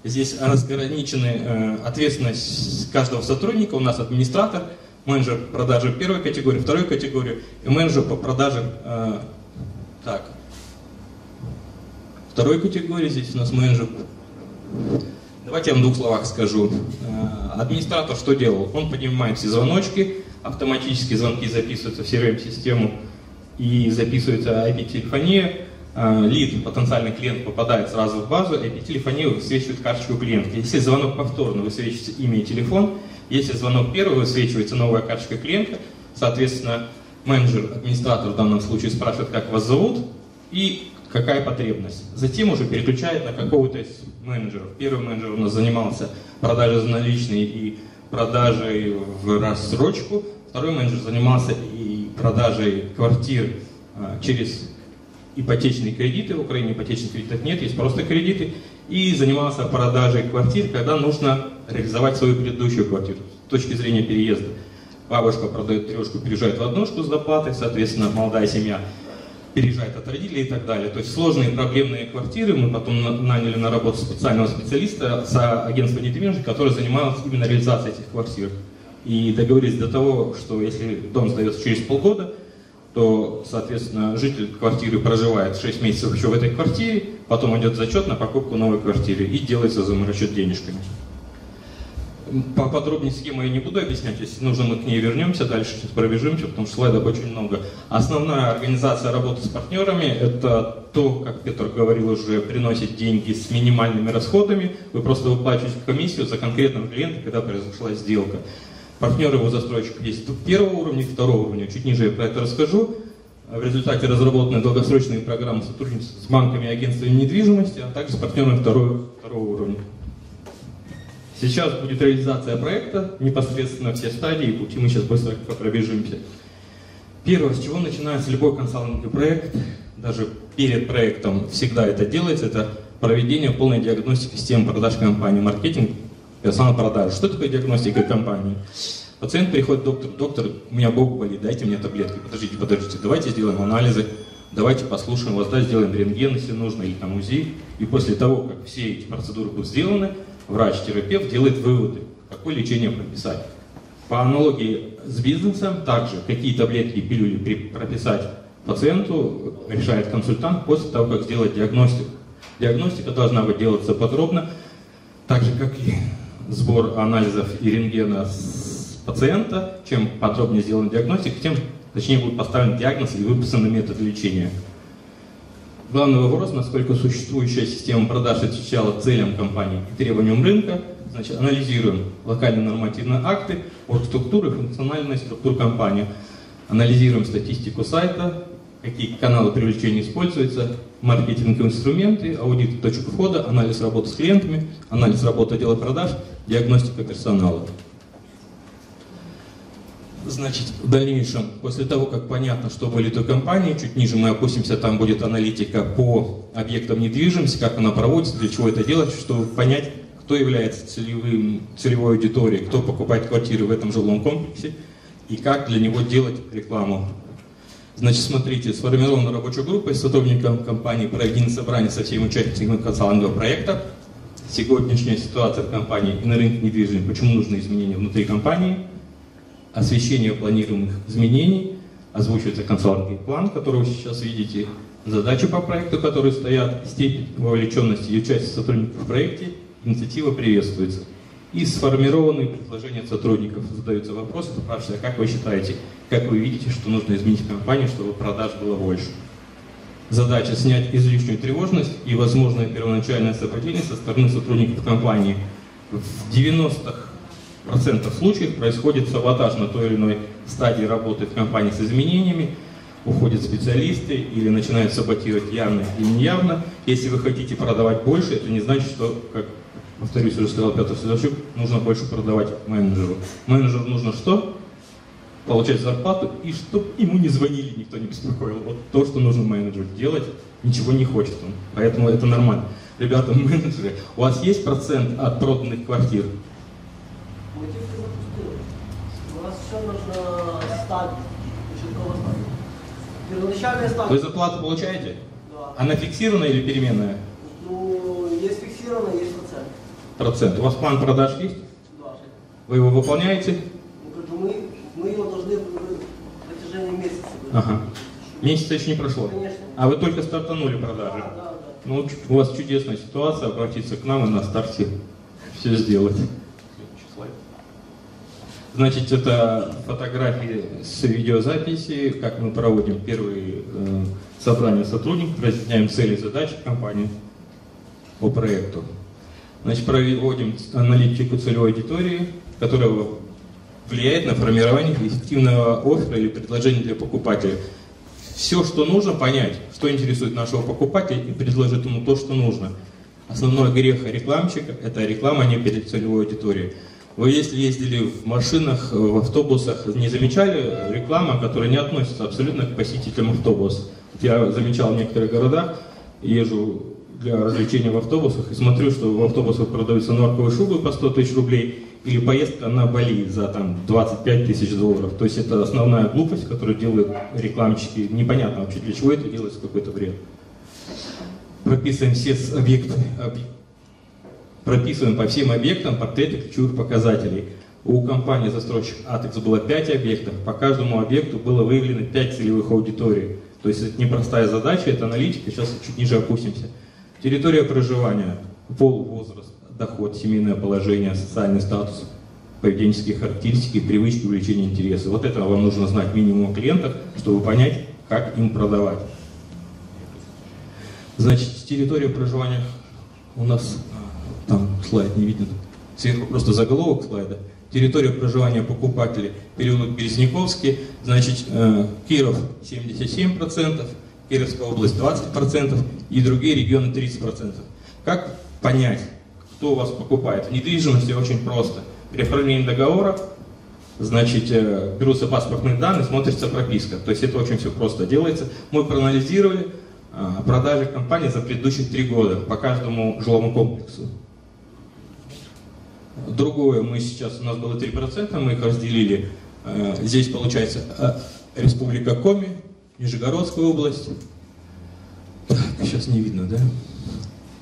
S2: здесь разграничены э, ответственность каждого сотрудника. У нас администратор, менеджер продажи первой категории, второй категории и менеджер по продаже э, так. Второй категории здесь у нас менеджер. Давайте я вам в двух словах скажу. Э, Администратор что делал? Он поднимает все звоночки, автоматически звонки записываются в CRM-систему и записывается IP-телефония. Э, Лид, потенциальный клиент попадает сразу в базу, IP-телефония высвечивает карточку клиента. Если звонок повторно, высвечивается имя и телефон. Если звонок первый, высвечивается новая карточка клиента. Соответственно, менеджер, администратор в данном случае спрашивает, как вас зовут и какая потребность. Затем уже переключает на какого-то из менеджеров. Первый менеджер у нас занимался продажей за наличные и продажей в рассрочку. Второй менеджер занимался и продажей квартир а, через ипотечные кредиты. В Украине ипотечных кредитов нет, есть просто кредиты. И занимался продажей квартир, когда нужно реализовать свою предыдущую квартиру с точки зрения переезда. Бабушка продает трешку, переезжает в однушку с доплатой, соответственно, молодая семья переезжает от родителей и так далее. То есть сложные проблемные квартиры. Мы потом на- наняли на работу специального специалиста с агентства недвижимости, который занимался именно реализацией этих квартир. И договорились до того, что если дом сдается через полгода, то, соответственно, житель квартиры проживает 6 месяцев еще в этой квартире, потом идет зачет на покупку новой квартиры и делается заморочет денежками. Поподробнее схему я не буду объяснять, если нужно, мы к ней вернемся, дальше сейчас пробежимся, потому что слайдов очень много. Основная организация работы с партнерами – это то, как Петр говорил уже, приносит деньги с минимальными расходами, вы просто выплачиваете комиссию за конкретного клиента, когда произошла сделка. Партнеры его застройщиков есть первого уровня и второго уровня, чуть ниже я про это расскажу. В результате разработаны долгосрочные программы сотрудничества с банками и агентствами недвижимости, а также с партнерами второго, второго уровня. Сейчас будет реализация проекта, непосредственно все стадии и пути, мы сейчас быстро пробежимся. Первое, с чего начинается любой консалтинговый проект, даже перед проектом всегда это делается, это проведение полной диагностики системы продаж компании, маркетинг, персонал продаж. Что такое диагностика компании? Пациент приходит к доктору, доктор, у меня бок болит, дайте мне таблетки. Подождите, подождите, давайте сделаем анализы, давайте послушаем вас, да, сделаем рентген, если нужно, или там УЗИ. И после того, как все эти процедуры будут сделаны, врач-терапевт делает выводы, какое лечение прописать. По аналогии с бизнесом, также какие таблетки и пилюли прописать пациенту, решает консультант после того, как сделать диагностику. Диагностика должна быть делаться подробно, так же, как и сбор анализов и рентгена с пациента. Чем подробнее сделана диагностика, тем точнее будет поставлен диагноз и выписан метод лечения. Главный вопрос, насколько существующая система продаж отвечала целям компании и требованиям рынка. Значит, анализируем локальные нормативные акты, оргструктуры, функциональную структуру компании. Анализируем статистику сайта, какие каналы привлечения используются, маркетинговые инструменты, аудит точек входа, анализ работы с клиентами, анализ работы отдела продаж, диагностика персонала. Значит, в дальнейшем, после того, как понятно, что вылет у компании, чуть ниже мы опустимся, там будет аналитика по объектам недвижимости, как она проводится, для чего это делать, чтобы понять, кто является целевым, целевой аудиторией, кто покупает квартиры в этом жилом комплексе и как для него делать рекламу. Значит, смотрите, сформирована рабочая группа из сотрудников компании, проведены собрания со всеми участниками консалтингового проекта. Сегодняшняя ситуация в компании и на рынке недвижимости, почему нужны изменения внутри компании – освещение планируемых изменений, озвучивается консалтинговый план, который вы сейчас видите, задачи по проекту, которые стоят, степень вовлеченности и участия сотрудников в проекте, инициатива приветствуется. И сформированные предложения сотрудников задаются вопросы, спрашивают, а как вы считаете, как вы видите, что нужно изменить в компании, чтобы продаж было больше. Задача снять излишнюю тревожность и возможное первоначальное сопротивление со стороны сотрудников компании. В 90-х процентов случаев происходит саботаж на той или иной стадии работы в компании с изменениями, уходят специалисты или начинают саботировать явно или неявно. Если вы хотите продавать больше, это не значит, что, как повторюсь, уже сказал Петр Сидорчук, нужно больше продавать менеджеру. Менеджеру нужно что? Получать зарплату, и чтобы ему не звонили, никто не беспокоил. Вот то, что нужно менеджеру делать, ничего не хочет он. Поэтому это нормально. Ребята, менеджеры, у вас есть процент от проданных квартир?
S17: У все нужно. Первоначальная стадия.
S2: Вы зарплату получаете?
S17: Да.
S2: Она фиксированная или переменная?
S17: Ну, есть фиксированная, есть процент.
S2: У вас план продаж есть?
S17: Да.
S2: Вы его выполняете?
S17: Ну, мы, мы его должны в протяжении месяца.
S2: Ага. Месяца еще не прошло?
S17: Конечно.
S2: А вы только стартанули продажи?
S17: Да, да, да.
S2: Ну, у вас чудесная ситуация, обратиться к нам и на старте все сделать. Значит, это фотографии с видеозаписи, как мы проводим первые э, собрания сотрудников, разъясняем цели и задачи компании по проекту. Значит, проводим аналитику целевой аудитории, которая влияет на формирование эффективного оффера или предложения для покупателя. Все, что нужно, понять, что интересует нашего покупателя и предложить ему то, что нужно. Основной грех рекламщика – это реклама не перед целевой аудиторией. Вы если ездили в машинах, в автобусах, не замечали рекламу, которая не относится абсолютно к посетителям автобуса? Я замечал в некоторых городах, езжу для развлечения в автобусах и смотрю, что в автобусах продаются норковые шубы по 100 тысяч рублей или поездка на Бали за там 25 тысяч долларов. То есть это основная глупость, которую делают рекламщики. Непонятно вообще, для чего это делается, какой-то бред. Прописываем все объекты, объекты прописываем по всем объектам портреты ключевых показателей. У компании застройщик Атекс было 5 объектов, по каждому объекту было выявлено 5 целевых аудиторий. То есть это непростая задача, это аналитика, сейчас чуть ниже опустимся. Территория проживания, пол, возраст, доход, семейное положение, социальный статус, поведенческие характеристики, привычки, увлечения, интересы. Вот это вам нужно знать минимум о клиентах, чтобы понять, как им продавать. Значит, территория проживания у нас, а, там слайд не виден, сверху просто заголовок слайда. Территория проживания покупателей, переулок Березняковский, значит, э, Киров 77%, Кировская область 20% и другие регионы 30%. Как понять, кто у вас покупает? В недвижимости очень просто. При оформлении договора, значит, э, берутся паспортные данные, смотрится прописка. То есть это очень все просто делается. Мы проанализировали э, продажи компании за предыдущие три года по каждому жилому комплексу. Другое, мы сейчас, у нас было 3%, мы их разделили. Э, здесь получается э, Республика Коми, Нижегородская область. Так, сейчас не видно, да?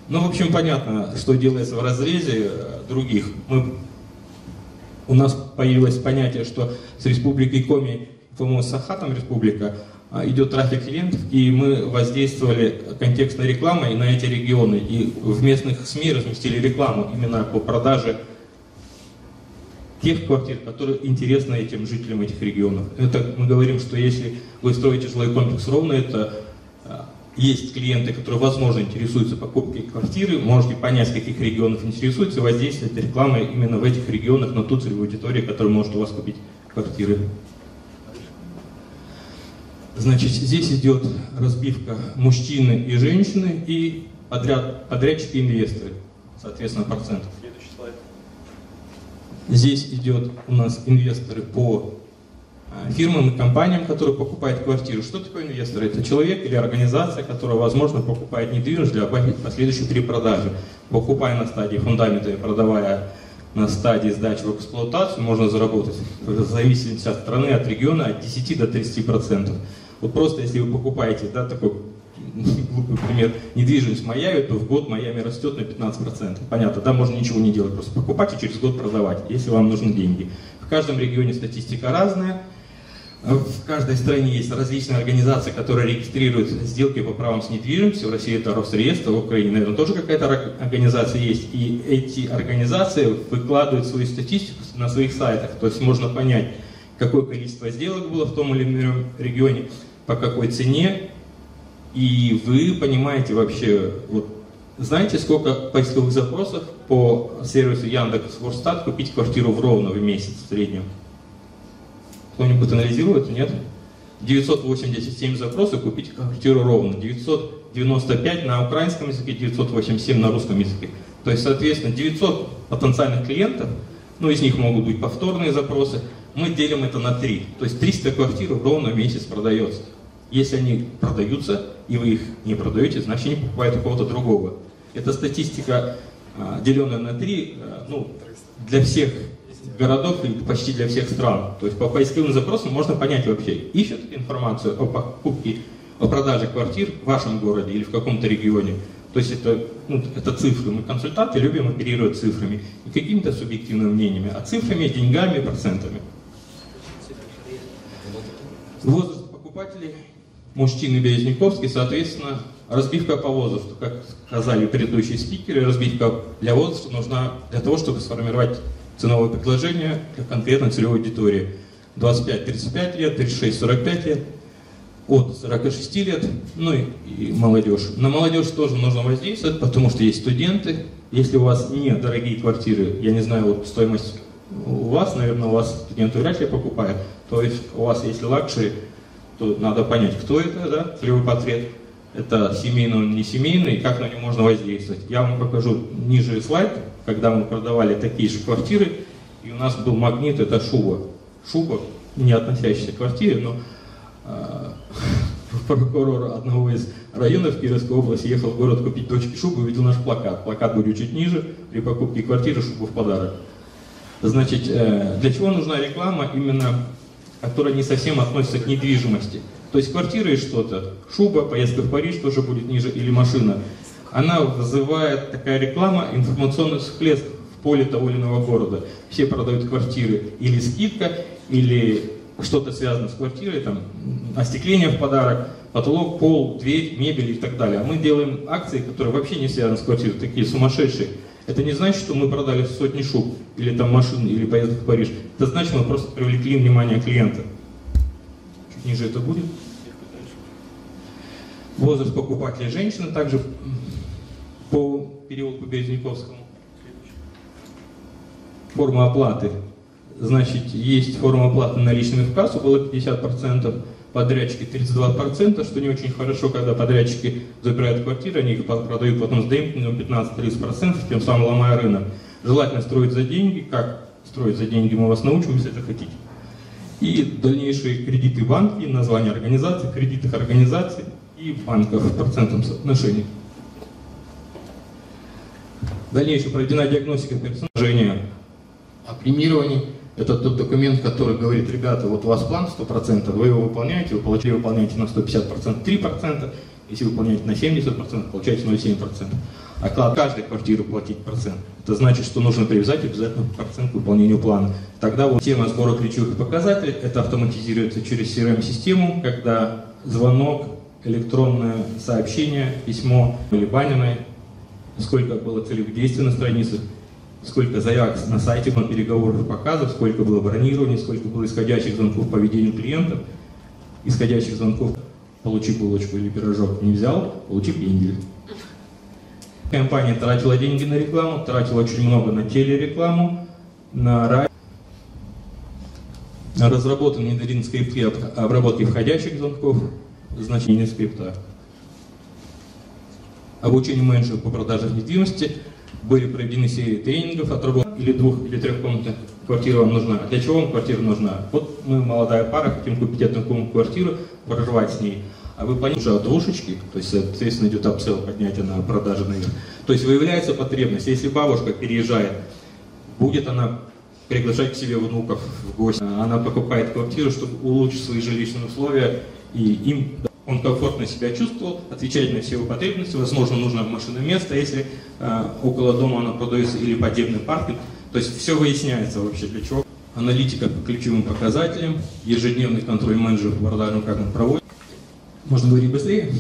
S2: Ну, в общем, понятно, что делается в разрезе э, других. Мы, у нас появилось понятие, что с Республикой Коми, по-моему, с Сахатом Республика, идет трафик клиентов, и мы воздействовали контекстной рекламой на эти регионы. И в местных СМИ разместили рекламу именно по продаже тех квартир, которые интересны этим жителям этих регионов. Это мы говорим, что если вы строите жилой комплекс ровно, это а, есть клиенты, которые, возможно, интересуются покупкой квартиры, можете понять, каких регионов интересуются, и воздействовать рекламой именно в этих регионах на ту целевую аудиторию, которая может у вас купить квартиры. Значит, здесь идет разбивка мужчины и женщины и подряд, подрядчики и инвесторы, соответственно, процентов. Здесь идет у нас инвесторы по а, фирмам и компаниям, которые покупают квартиру. Что такое инвестор? Это человек или организация, которая, возможно, покупает недвижимость для последующей перепродажи. Покупая на стадии фундамента и продавая на стадии сдачи в эксплуатацию, можно заработать, в зависимости от страны, от региона, от 10 до 30 процентов. Вот просто если вы покупаете да, такой глупый пример, недвижимость в Майами, то в год Майами растет на 15%. Понятно, да, можно ничего не делать, просто покупать и через год продавать, если вам нужны деньги. В каждом регионе статистика разная, в каждой стране есть различные организации, которые регистрируют сделки по правам с недвижимостью. В России это Росреестр, в Украине, наверное, тоже какая-то организация есть. И эти организации выкладывают свою статистику на своих сайтах. То есть можно понять, какое количество сделок было в том или ином регионе, по какой цене, и вы понимаете вообще, вот, знаете, сколько поисковых запросов по сервису Яндекс Ворстат купить квартиру в Ровно в месяц в среднем? Кто-нибудь анализирует? Нет? 987 запросов купить квартиру ровно, 995 на украинском языке, 987 на русском языке. То есть, соответственно, 900 потенциальных клиентов, ну, из них могут быть повторные запросы, мы делим это на 3. То есть 300 квартир ровно в месяц продается. Если они продаются, и вы их не продаете, значит они покупают у кого-то другого. Это статистика, а, деленная на три, а, ну, для всех городов и почти для всех стран. То есть по поисковым запросам можно понять вообще, ищут информацию о покупке, о продаже квартир в вашем городе или в каком-то регионе. То есть это, ну, это цифры. Мы консультанты любим оперировать цифрами. Не какими-то субъективными мнениями, а цифрами, деньгами, процентами. Возраст покупателей мужчины Березняковский, соответственно, разбивка по возрасту. Как сказали предыдущие спикеры, разбивка для возраста нужна для того, чтобы сформировать ценовое предложение для конкретной целевой аудитории. 25-35 лет, 36-45 лет, от 46 лет, ну и, и молодежь. На молодежь тоже нужно воздействовать, потому что есть студенты. Если у вас нет дорогие квартиры, я не знаю, вот стоимость у вас, наверное, у вас студенты вряд ли покупают, то есть у вас, если luxury, то надо понять, кто это, да, целевой портрет, это семейный, он не семейный, и как на него можно воздействовать. Я вам покажу ниже слайд, когда мы продавали такие же квартиры, и у нас был магнит, это шуба. Шуба, не относящаяся к квартире, но э, прокурор одного из районов Кировской области ехал в город купить дочке шубу, увидел наш плакат. Плакат будет чуть ниже, при покупке квартиры шубу в подарок. Значит, э, для чего нужна реклама? Именно которая не совсем относится к недвижимости. То есть квартира и что-то, шуба, поездка в Париж тоже будет ниже, или машина. Она вызывает, такая реклама, информационный всплеск поле того или иного города. Все продают квартиры или скидка, или что-то связано с квартирой, там, остекление в подарок, потолок, пол, дверь, мебель и так далее. А мы делаем акции, которые вообще не связаны с квартирой, такие сумасшедшие. Это не значит, что мы продали сотни шуб, или там машин, или поездок в Париж. Это значит, мы просто привлекли внимание клиента. Чуть ниже это будет. Возраст покупателя женщины также по переулку Березняковскому. Форма оплаты. Значит, есть форма оплаты наличными в кассу, было 50%, подрядчики 32%, что не очень хорошо, когда подрядчики забирают квартиры, они их продают потом с демпингом 15-30%, тем самым ломая рынок. Желательно строить за деньги. Как строить за деньги, мы вас научим, если это хотите. И дальнейшие кредиты банки, название организации, кредитных организаций и банков в процентном соотношении. Дальнейшая проведена диагностика персонажения о премировании. Это тот документ, который говорит, ребята, вот у вас план 100%, вы его выполняете, вы получили, выполняете на 150% 3%, если выполняете на 70%, получаете 0,7%. А каждой квартиру платить процент. Это значит, что нужно привязать обязательно процент к выполнению плана. Тогда вот тема сбора ключевых показателей, это автоматизируется через CRM-систему, когда звонок, электронное сообщение, письмо или баннерное, сколько было целевых действий на странице, сколько заявок на сайте, на переговоров показов, сколько было бронирования, сколько было исходящих звонков по ведению клиентов, исходящих звонков получи булочку или пирожок не взял, получи пендель. Компания тратила деньги на рекламу, тратила очень много на телерекламу, на радио. Разработан внедрен скрипты обработки входящих звонков, значение скрипта. Обучение менеджеров по продаже недвижимости – были проведены серии тренингов, отработан или двух, или трехкомнатная квартира вам нужна. Для чего вам квартира нужна? Вот мы, молодая пара, хотим купить однокомнатную квартиру, проживать с ней. А вы поняли уже от двушечки, то есть, соответственно, идет апсел, поднятие на продажи наверх. То есть выявляется потребность. Если бабушка переезжает, будет она приглашать к себе внуков в гости. Она покупает квартиру, чтобы улучшить свои жилищные условия, и им он комфортно себя чувствовал, отвечает на все его потребности, возможно, нужно машинное место, если э, около дома оно продается, или подземный паркинг. То есть все выясняется вообще для чего. Аналитика по ключевым показателям, ежедневный контроль менеджеров по радару, как он проводит. Можно говорить быстрее?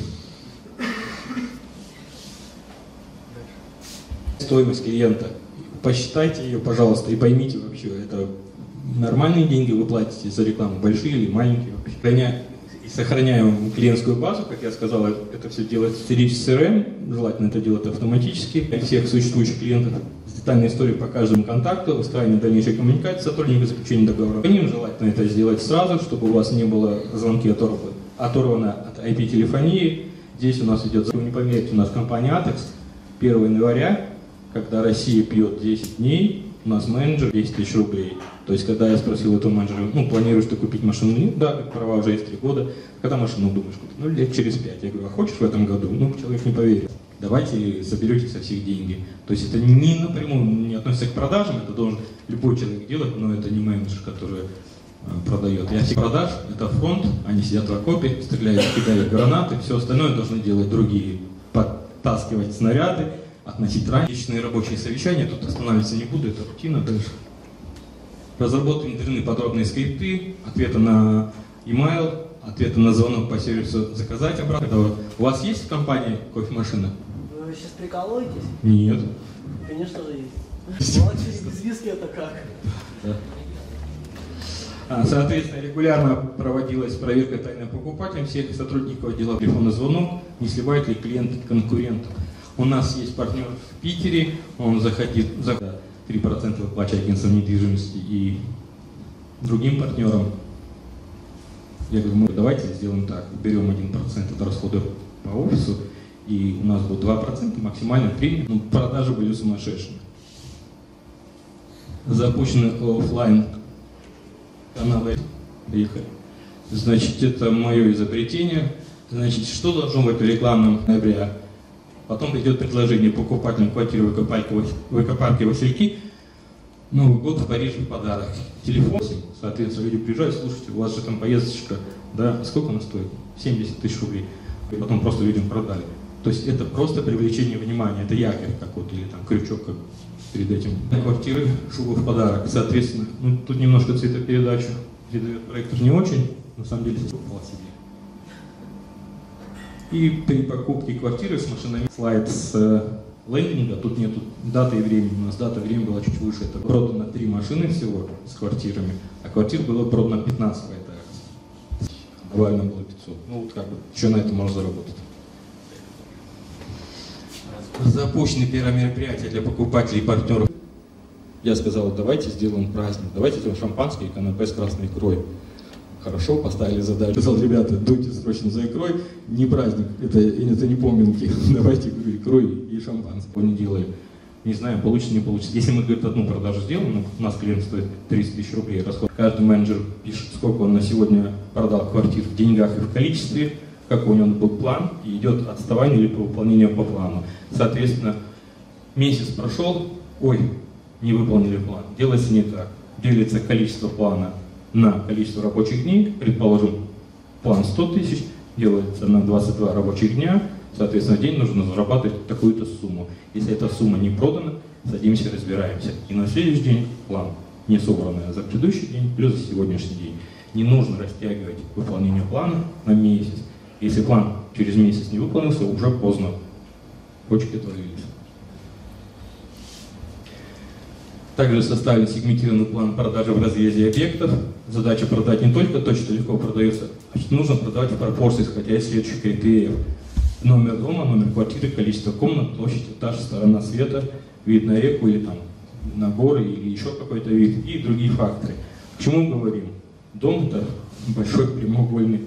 S2: Стоимость клиента. Посчитайте ее, пожалуйста, и поймите вообще, это нормальные деньги вы платите за рекламу, большие или маленькие вообще сохраняем клиентскую базу, как я сказал, это все делается через CRM, желательно это делать автоматически. Всех существующих клиентов с детальной историей по каждому контакту, выстраивание дальнейшей коммуникации сотрудника, заключение договора. По ним желательно это сделать сразу, чтобы у вас не было звонки оторваны, оторваны от IP-телефонии. Здесь у нас идет, вы не поверите, у нас компания Atex 1 января, когда Россия пьет 10 дней, у нас менеджер 10 тысяч рублей. То есть, когда я спросил этого менеджера, ну, планируешь ты купить машину? Нет, да, как права уже есть три года. Когда машину думаешь купить? Ну, лет через пять. Я говорю, а хочешь в этом году? Ну, человек не поверил. Давайте соберете со всех деньги. То есть это не напрямую не относится к продажам, это должен любой человек делать, но это не менеджер, который э, продает. Я всех продаж, это фронт, они сидят в окопе, стреляют, кидают гранаты, все остальное должны делать другие. Подтаскивать снаряды, относить ранее. рабочие совещания, тут останавливаться не буду, это рутина дальше. Разработаны внедрены подробные скрипты, ответы на e-mail, ответы на звонок по сервису заказать обратно. У вас есть в компании кофемашина?
S17: Вы сейчас прикалываетесь?
S2: Нет.
S17: Конечно же есть. Молодец, без виски это как?
S2: Да. А, соответственно, регулярно проводилась проверка тайным покупателем всех сотрудников отдела телефонный звонок, не сливает ли клиент конкурентов. У нас есть партнер в Питере, он заходит, за 3% выплачивает агентствам недвижимости и другим партнерам. Я говорю, мы давайте сделаем так, берем 1% от расходов по офису, и у нас будет 2%, максимально премия. Ну, продажи были сумасшедшие. Запущены офлайн каналы. Приехали. Значит, это мое изобретение. Значит, что должно быть в рекламном ноября? Потом придет предложение покупателям квартиры в экопарке Васильки. Новый год в Париже в подарок. Телефон, соответственно, люди приезжают, слушайте, у вас же там поездочка, да, сколько она стоит? 70 тысяч рублей. И потом просто людям продали. То есть это просто привлечение внимания, это якорь какой-то или там крючок. Как... перед этим. Квартиры, шуба в подарок. Соответственно, ну, тут немножко цветопередачу передает проектор не очень, на самом деле себе. И при покупке квартиры с машинами слайд с э, лендинга, тут нету даты и времени, у нас дата и время была чуть выше, это продано три машины всего с квартирами, а квартир было продано 15 по этой акции. Глобально было 500. Ну вот как бы, что на это можно заработать? Запущены первое мероприятие для покупателей и партнеров. Я сказал, давайте сделаем праздник, давайте сделаем шампанское и канапе с красной икрой. Хорошо, поставили задачу. Сказал, ребята, дуйте срочно за икрой. Не праздник, это, это не поминки. Давайте икрой и шампанское. Не делаем. Не знаю, получится, не получится. Если мы, говорит, одну продажу сделаем, ну, у нас клиент стоит 30 тысяч рублей, расход. Каждый менеджер пишет, сколько он на сегодня продал квартир в деньгах и в количестве, какой у него был план, и идет отставание или по выполнению по плану. Соответственно, месяц прошел, ой, не выполнили план. Делается не так. Делится количество плана на количество рабочих дней, предположим, план 100 тысяч, делается на 22 рабочих дня, соответственно, день нужно зарабатывать такую-то сумму. Если эта сумма не продана, садимся, разбираемся. И на следующий день план не собранный за предыдущий день, плюс за сегодняшний день. Не нужно растягивать выполнение плана на месяц. Если план через месяц не выполнился, уже поздно. Почки отвалились. Также составлен сегментированный план продажи в разрезе объектов. Задача продать не только то, что легко продается, а нужно продавать в пропорции, исходя из следующих критериев. Номер дома, номер квартиры, количество комнат, площадь, этаж, сторона света, вид на реку или там на горы или еще какой-то вид и другие факторы. К чему говорим? Дом это большой прямоугольный,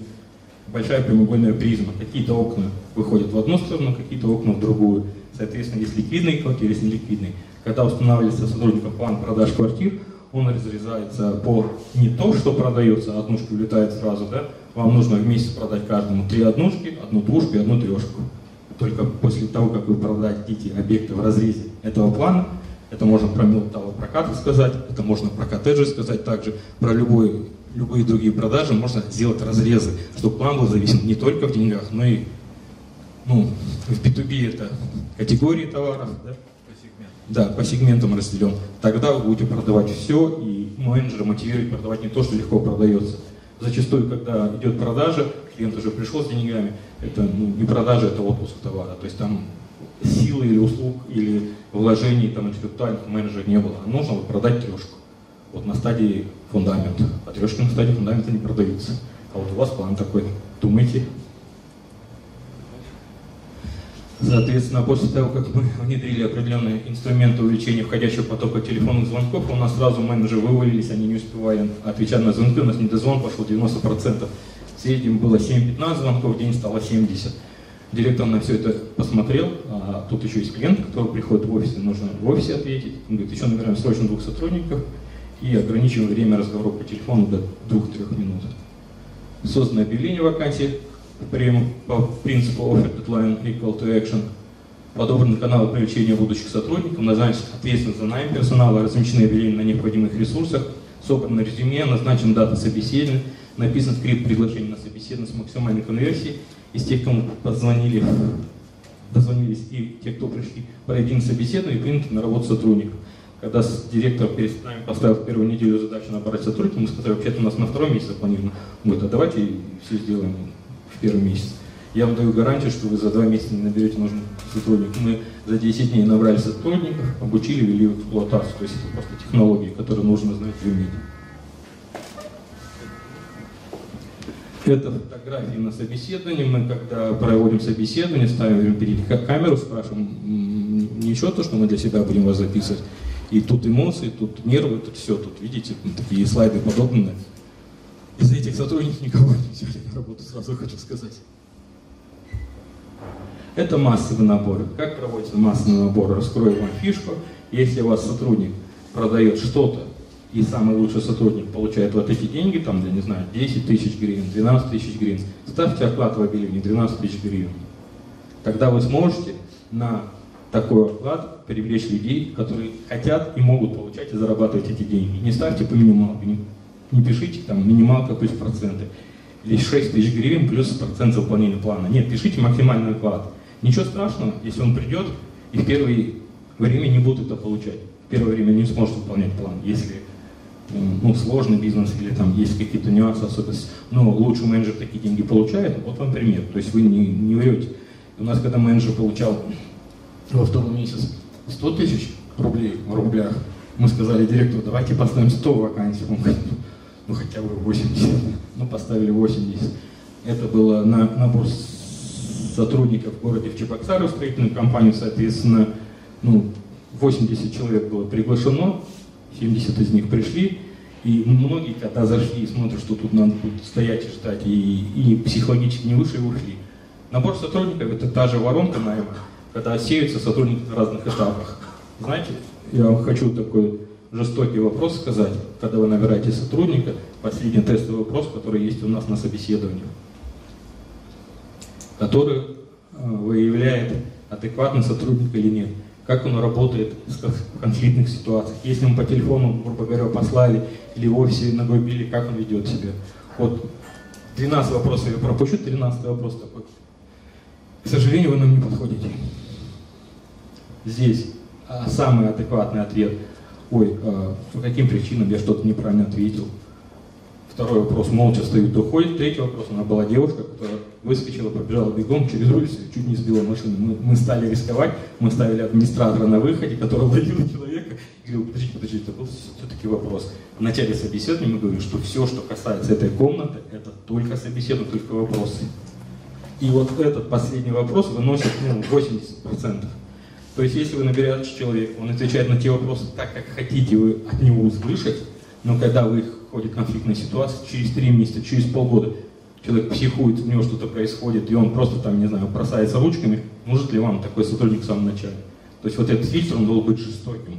S2: большая прямоугольная призма. Какие-то окна выходят в одну сторону, какие-то окна в другую. Соответственно, есть ликвидные квартиры, есть неликвидные. Когда устанавливается сотрудником план продаж квартир, он разрезается по не то, что продается, однушки улетает сразу, да, вам нужно в месяц продать каждому три однушки, одну двушку и одну трешку. Только после того, как вы продадите объекты в разрезе этого плана, это можно про прокат сказать, это можно про коттеджи сказать также, про любой, любые другие продажи можно сделать разрезы, чтобы план был зависим не только в деньгах, но и ну, в B2B это категории товаров, да, да, по сегментам разделен. Тогда вы будете продавать все, и менеджер мотивирует продавать не то, что легко продается. Зачастую, когда идет продажа, клиент уже пришел с деньгами, это ну, не продажа, это отпуск товара. То есть там силы или услуг, или вложений там, интеллектуальных менеджера не было. А нужно вот продать трешку. Вот на стадии фундамента. А трешки на стадии фундамента не продаются. А вот у вас план такой. Думайте, Соответственно, после того, как мы внедрили определенные инструменты увеличения входящего потока телефонных звонков, у нас сразу менеджеры вывалились, они не успевали отвечать на звонки, у нас недозвон пошел 90%. В среднем было 7-15 звонков в день, стало 70. Директор на все это посмотрел, а тут еще есть клиент, который приходит в офис, нужно в офисе ответить. Он говорит, еще набираем срочно двух сотрудников и ограничиваем время разговора по телефону до 2-3 минут. Создано объявление вакансии, по принципу offer deadline equal to action подобраны каналы привлечения будущих сотрудников, назначен ответственность за найм персонала, размещены объявления на необходимых ресурсах, собрано резюме, назначена дата собеседования, написан скрипт приглашения на собеседование с максимальной конверсией. Из тех, кому позвонили, дозвонились и те, кто пришли, пройдены собеседование и приняты на работу сотрудников. Когда директор перед нами поставил первую неделю задачу набрать сотрудников, мы сказали, вообще-то у нас на втором месяце запланировано. Он говорит, а давайте все сделаем в первый месяц. Я вам даю гарантию, что вы за два месяца не наберете нужных сотрудников. Мы за 10 дней набрали сотрудников, обучили, ввели в эксплуатацию. То есть это просто технологии, которые нужно знать и уметь. Это фотографии на собеседовании. Мы, когда проводим собеседование, ставим перед камеру, спрашиваем, ничего то, что мы для себя будем вас записывать. И тут эмоции, тут нервы, тут все, тут, видите, такие слайды подобные. Из этих сотрудников никого не взяли на работу, сразу хочу сказать. Это массовый набор. Как проводится массовый набор? Раскрою вам фишку. Если у вас сотрудник продает что-то, и самый лучший сотрудник получает вот эти деньги, там, я не знаю, 10 тысяч гривен, 12 тысяч гривен, ставьте оклад в объявлении 12 тысяч гривен. Тогда вы сможете на такой оклад привлечь людей, которые хотят и могут получать и зарабатывать эти деньги. Не ставьте по минималке, не пишите там минималка плюс проценты. Или 6 тысяч гривен плюс процент за выполнение плана. Нет, пишите максимальный вклад. Ничего страшного, если он придет и в первое время не будет это получать. первое время не сможет выполнять план. Если ну, сложный бизнес или там есть какие-то нюансы, особенности, но лучший менеджер такие деньги получает, вот вам пример. То есть вы не, не врете. У нас, когда менеджер получал во второй месяц 100 тысяч рублей в рублях, мы сказали директору, давайте поставим 100 вакансий. Он говорит, ну хотя бы 80. Ну поставили 80. Это было на набор сотрудников в городе в Чебоксары, в строительную компанию, соответственно, ну, 80 человек было приглашено, 70 из них пришли, и многие, когда зашли и смотрят, что тут надо будет стоять и ждать, и, и психологически не вышли, ушли. Набор сотрудников – это та же воронка найма, когда сеются сотрудники на разных этапах. Знаете, я хочу такой жестокий вопрос сказать, когда вы набираете сотрудника, последний тестовый вопрос, который есть у нас на собеседовании, который э, выявляет, адекватный сотрудник или нет, как он работает в конфликтных ситуациях, если мы по телефону, грубо говоря, послали или в офисе ногой били, как он ведет себя. Вот 12 вопросов я пропущу, 13 вопрос такой. К сожалению, вы нам не подходите. Здесь а, самый адекватный ответ. Ой, а, по каким причинам я что-то неправильно ответил. Второй вопрос, молча стоит, уходит. Третий вопрос, она была девушка, которая выскочила, побежала бегом через улицу чуть не сбила машину. Мы, мы стали рисковать, мы ставили администратора на выходе, который ловил человека. И говорил, подождите, подождите, это был все-таки вопрос. В начале собеседования мы говорим, что все, что касается этой комнаты, это только собеседование, только вопросы. И вот этот последний вопрос выносит ну, 80%. То есть, если вы наберете человека, он отвечает на те вопросы так, как хотите вы от него услышать, но когда вы входит в конфликтная ситуация, через три месяца, через полгода человек психует, у него что-то происходит, и он просто там, не знаю, бросается ручками, может ли вам такой сотрудник в самом начале? То есть вот этот фильтр, он должен быть жестоким.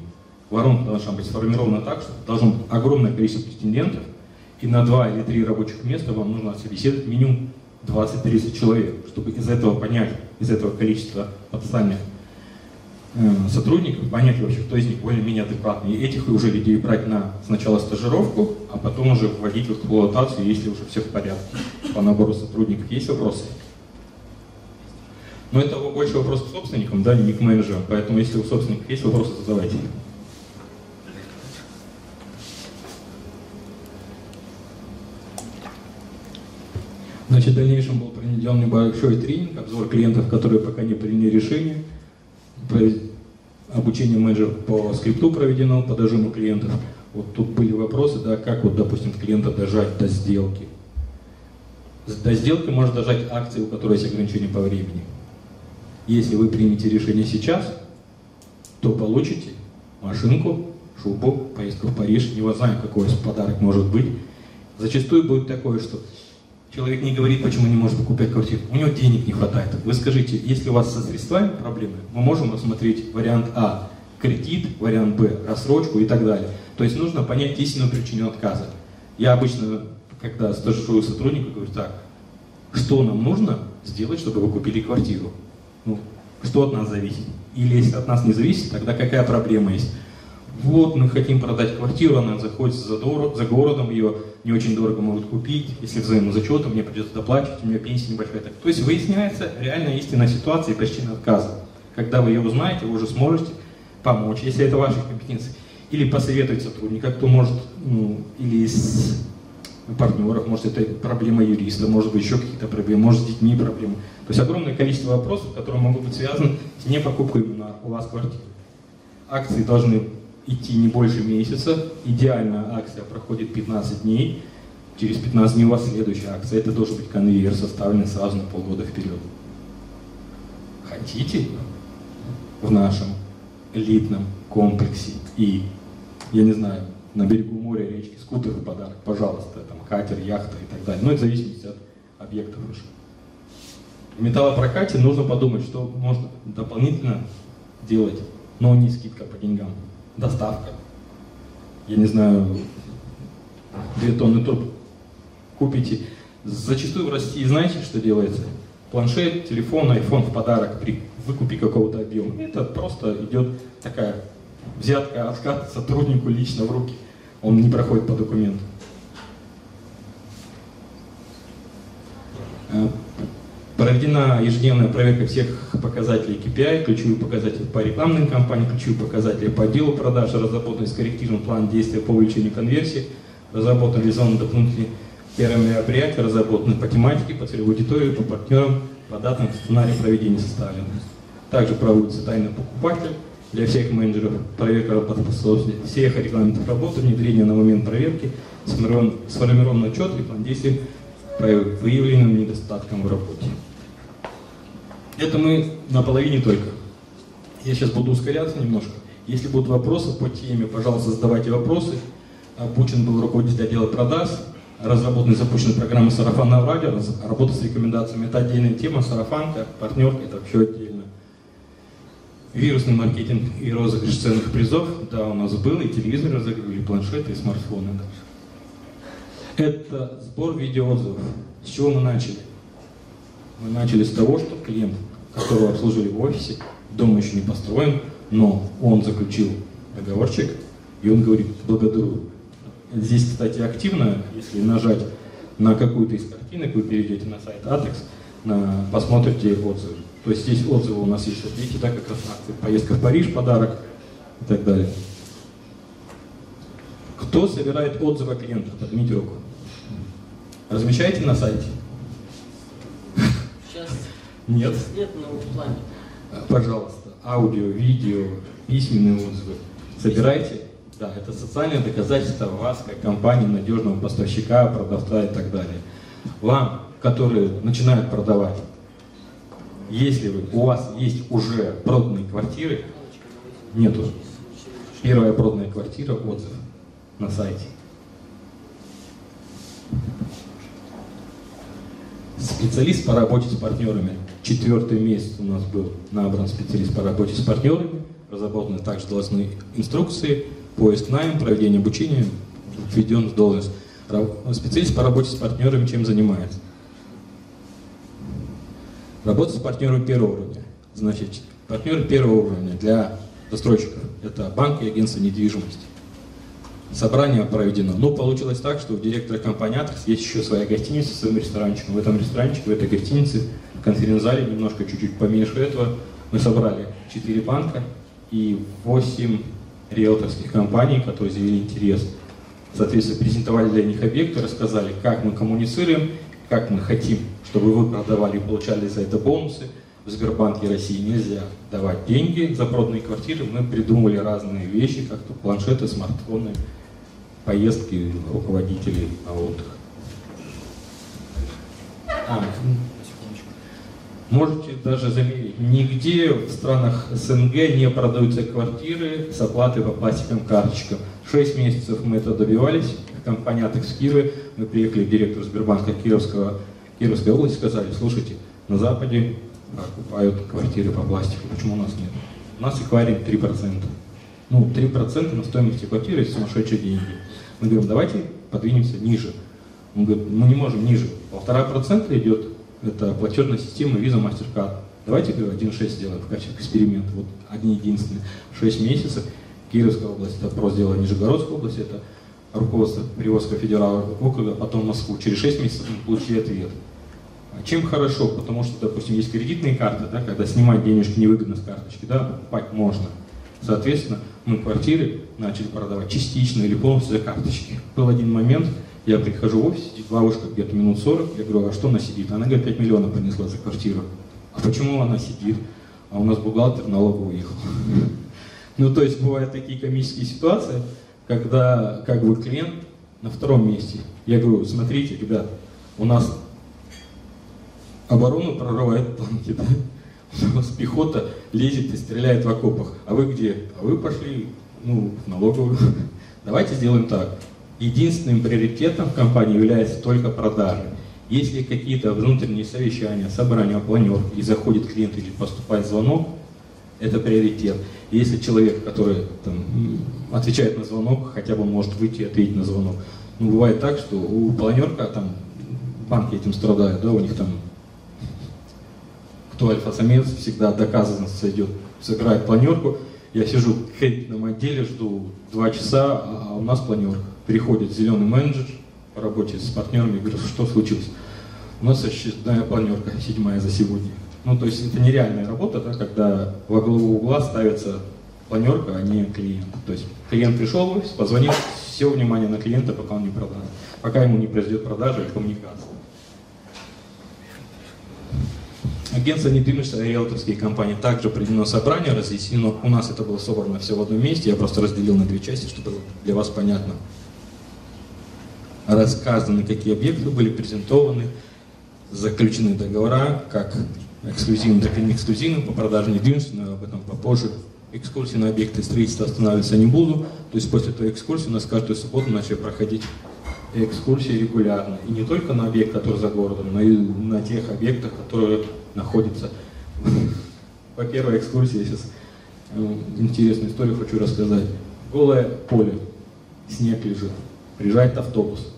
S2: Воронка должна быть сформирована так, что должно быть огромное количество претендентов, и на два или три рабочих места вам нужно собеседовать минимум 20-30 человек, чтобы из этого понять, из этого количества потенциальных сотрудников, понять вообще, кто из них более-менее адекватный. И этих уже людей брать на сначала стажировку, а потом уже вводить в эксплуатацию, если уже все в порядке по набору сотрудников. Есть вопросы? Но это больше вопрос к собственникам, да, не к менеджерам. Поэтому если у собственников есть вопросы, задавайте. Значит, в дальнейшем был проведен небольшой тренинг, обзор клиентов, которые пока не приняли решение. Обучение менеджера по скрипту проведено по дожиму клиентов. Вот тут были вопросы, да, как вот, допустим, клиента дожать до сделки. До сделки можно дожать акции, у которой есть ограничение по времени. Если вы примете решение сейчас, то получите машинку, шубу, поездку в Париж, не знаю, какой подарок может быть. Зачастую будет такое, что Человек не говорит, почему не может купить квартиру. У него денег не хватает. Вы скажите, если у вас со средствами проблемы, мы можем рассмотреть вариант А – кредит, вариант Б – рассрочку и так далее. То есть нужно понять истинную причину отказа. Я обычно, когда стажирую сотрудника, говорю так, что нам нужно сделать, чтобы вы купили квартиру? Ну, что от нас зависит? Или если от нас не зависит, тогда какая проблема есть? Вот, мы хотим продать квартиру, она заходится за, дор- за городом, ее не очень дорого могут купить, если взаимозачетом, мне придется доплачивать, у меня пенсия небольшая. То есть выясняется реальная истинная ситуация и причина отказа. Когда вы ее узнаете, вы уже сможете помочь, если это ваши компетенции. Или посоветовать сотрудника, кто может, ну, или из партнеров, может это проблема юриста, может быть еще какие-то проблемы, может с детьми проблемы. То есть огромное количество вопросов, которые могут быть связаны с непокупкой на у вас квартиры. Акции должны идти не больше месяца. Идеально акция проходит 15 дней. Через 15 дней у вас следующая акция. Это должен быть конвейер, составленный сразу на полгода вперед. Хотите в нашем элитном комплексе и, я не знаю, на берегу моря, речки, скутер в подарок, пожалуйста, там катер, яхта и так далее. Ну, это в зависимости от объектов уже. В металлопрокате нужно подумать, что можно дополнительно делать, но не скидка по деньгам доставка. Я не знаю, две тонны труб купите. Зачастую в России знаете, что делается? Планшет, телефон, iPhone в подарок при выкупе какого-то объема. Это просто идет такая взятка, откат сотруднику лично в руки. Он не проходит по документу. Проведена ежедневная проверка всех показателей KPI, ключевых показателей по рекламным кампаниям, ключевых показателей по отделу продаж, разработан скорректирован план действия по увеличению конверсии, разработан реализован дополнительные первые мероприятия, разработаны по тематике, по целевой аудитории, по партнерам, по датам сценарий проведения составлен. Также проводится тайный покупатель для всех менеджеров, проверка работоспособности всех регламентов работы, внедрение на момент проверки, сформирован, сформирован учет и план действий по выявленным недостаткам в работе. Это мы на половине только. Я сейчас буду ускоряться немножко. Если будут вопросы по теме, пожалуйста, задавайте вопросы. Бучин был руководитель отдела продаж, разработана и запущена программа сарафанного радио, работа с рекомендациями. Это отдельная тема, сарафанка, партнерка, это все отдельно. Вирусный маркетинг и розыгрыш ценных призов, да, у нас был, и телевизор разыгрывали, и планшеты, и смартфоны. Это сбор видеоотзывов. С чего мы начали? Мы начали с того, что клиент, которого обслуживали в офисе, дом еще не построен, но он заключил договорчик, и он говорит, благодарю. Здесь, кстати, активно, если нажать на какую-то из картинок, вы перейдете на сайт ATEX, на, посмотрите отзывы. То есть здесь отзывы у нас есть, вот видите, да, как раз акции, поездка в Париж, подарок и так далее. Кто собирает отзывы о клиентах? Поднимите руку. Размещаете на сайте?
S17: Сейчас
S2: Нет?
S17: нет, но в плане.
S2: Пожалуйста, аудио, видео, письменные отзывы. Собирайте. Да, это социальное доказательство вас как компании, надежного поставщика, продавца и так далее. Вам, которые начинают продавать, если вы, у вас есть уже проданные квартиры, нету. Первая проданная квартира, отзыв на сайте. Специалист по работе с партнерами. Четвертый месяц у нас был набран специалист по работе с партнерами. Разработаны также должностные инструкции, поиск найм, проведение обучения, введен в должность. Специалист по работе с партнерами чем занимается? Работа с партнерами первого уровня. Значит, партнеры первого уровня для застройщиков. Это банк и агентство недвижимости. Собрание проведено. Ну, получилось так, что у директора компании Атрекс есть еще своя гостиница с своим ресторанчиком. В этом ресторанчике, в этой гостинице, в конференц-зале, немножко чуть-чуть поменьше этого, мы собрали 4 банка и 8 риэлторских компаний, которые заявили интерес. Соответственно, презентовали для них объекты, рассказали, как мы коммуницируем, как мы хотим, чтобы вы продавали и получали за это бонусы. В Сбербанке России нельзя давать деньги за проданные квартиры. Мы придумали разные вещи, как то планшеты, смартфоны, поездки руководителей на отдых. А, можете даже заметить, нигде в странах СНГ не продаются квартиры с оплатой по пластиковым карточкам. Шесть месяцев мы это добивались. Компания Атекс Киевы, мы приехали к директору Сбербанка Кировского, Кировской области, сказали, слушайте, на Западе покупают квартиры по пластику, почему у нас нет? У нас эквайринг 3%. Ну, 3% на стоимости квартиры – сумасшедшие деньги. Мы говорим, давайте подвинемся ниже. Он говорит, мы не можем ниже. Полтора процента идет, это платежная система Visa MasterCard. Давайте, говорю, 1,6 сделаем в качестве эксперимента. Вот одни единственные. 6 месяцев. Кировская область, это просто сделала Нижегородская область, это руководство Приволжского федерального округа, потом Москву. Через 6 месяцев мы получили ответ. А чем хорошо? Потому что, допустим, есть кредитные карты, да, когда снимать денежки невыгодно с карточки, да, покупать можно. Соответственно, мы квартиры начали продавать частично или полностью за карточки. Был один момент, я прихожу в офис, сидит бабушка где-то минут 40, я говорю, а что она сидит? Она говорит, 5 миллионов принесла за квартиру. А почему она сидит? А у нас бухгалтер налоговый уехал. Ну, то есть бывают такие комические ситуации, когда как бы клиент на втором месте. Я говорю, смотрите, ребят, у нас оборону прорывает танки, да? У нас пехота лезет и стреляет в окопах. А вы где? А вы пошли, ну, в налоговую. Давайте сделаем так. Единственным приоритетом в компании является только продажи. Если какие-то внутренние совещания, собрания, планерки, и заходит клиент или поступает звонок, это приоритет. Если человек, который там, отвечает на звонок, хотя бы может выйти и ответить на звонок. Ну, бывает так, что у планерка, там, банки этим страдают, да, у них там кто альфа-самец, всегда доказанно сойдет, сыграет планерку. Я сижу в кредитном отделе, жду два часа, а у нас планерка. Приходит зеленый менеджер по работе с партнерами, говорит, что случилось? У нас очередная планерка, седьмая за сегодня. Ну, то есть это нереальная работа, да, когда во главу угла ставится планерка, а не клиент. То есть клиент пришел позвонил, все внимание на клиента, пока он не продаст, пока ему не произойдет продажа и коммуникация. Агентство недвижимости риэлторские компании также проведено собрание, разъяснено. У нас это было собрано все в одном месте, я просто разделил на две части, чтобы было для вас понятно. Рассказаны, какие объекты были презентованы, заключены договора, как эксклюзивным, так и не эксклюзивным по продаже недвижимости, но об этом попозже. Экскурсии на объекты строительства останавливаться не буду. То есть после той экскурсии у нас каждую субботу начали проходить экскурсии регулярно. И не только на объект, который за городом, но и на тех объектах, которые находятся. По первой экскурсии я сейчас э, интересную историю хочу рассказать. Голое поле, снег лежит, приезжает автобус.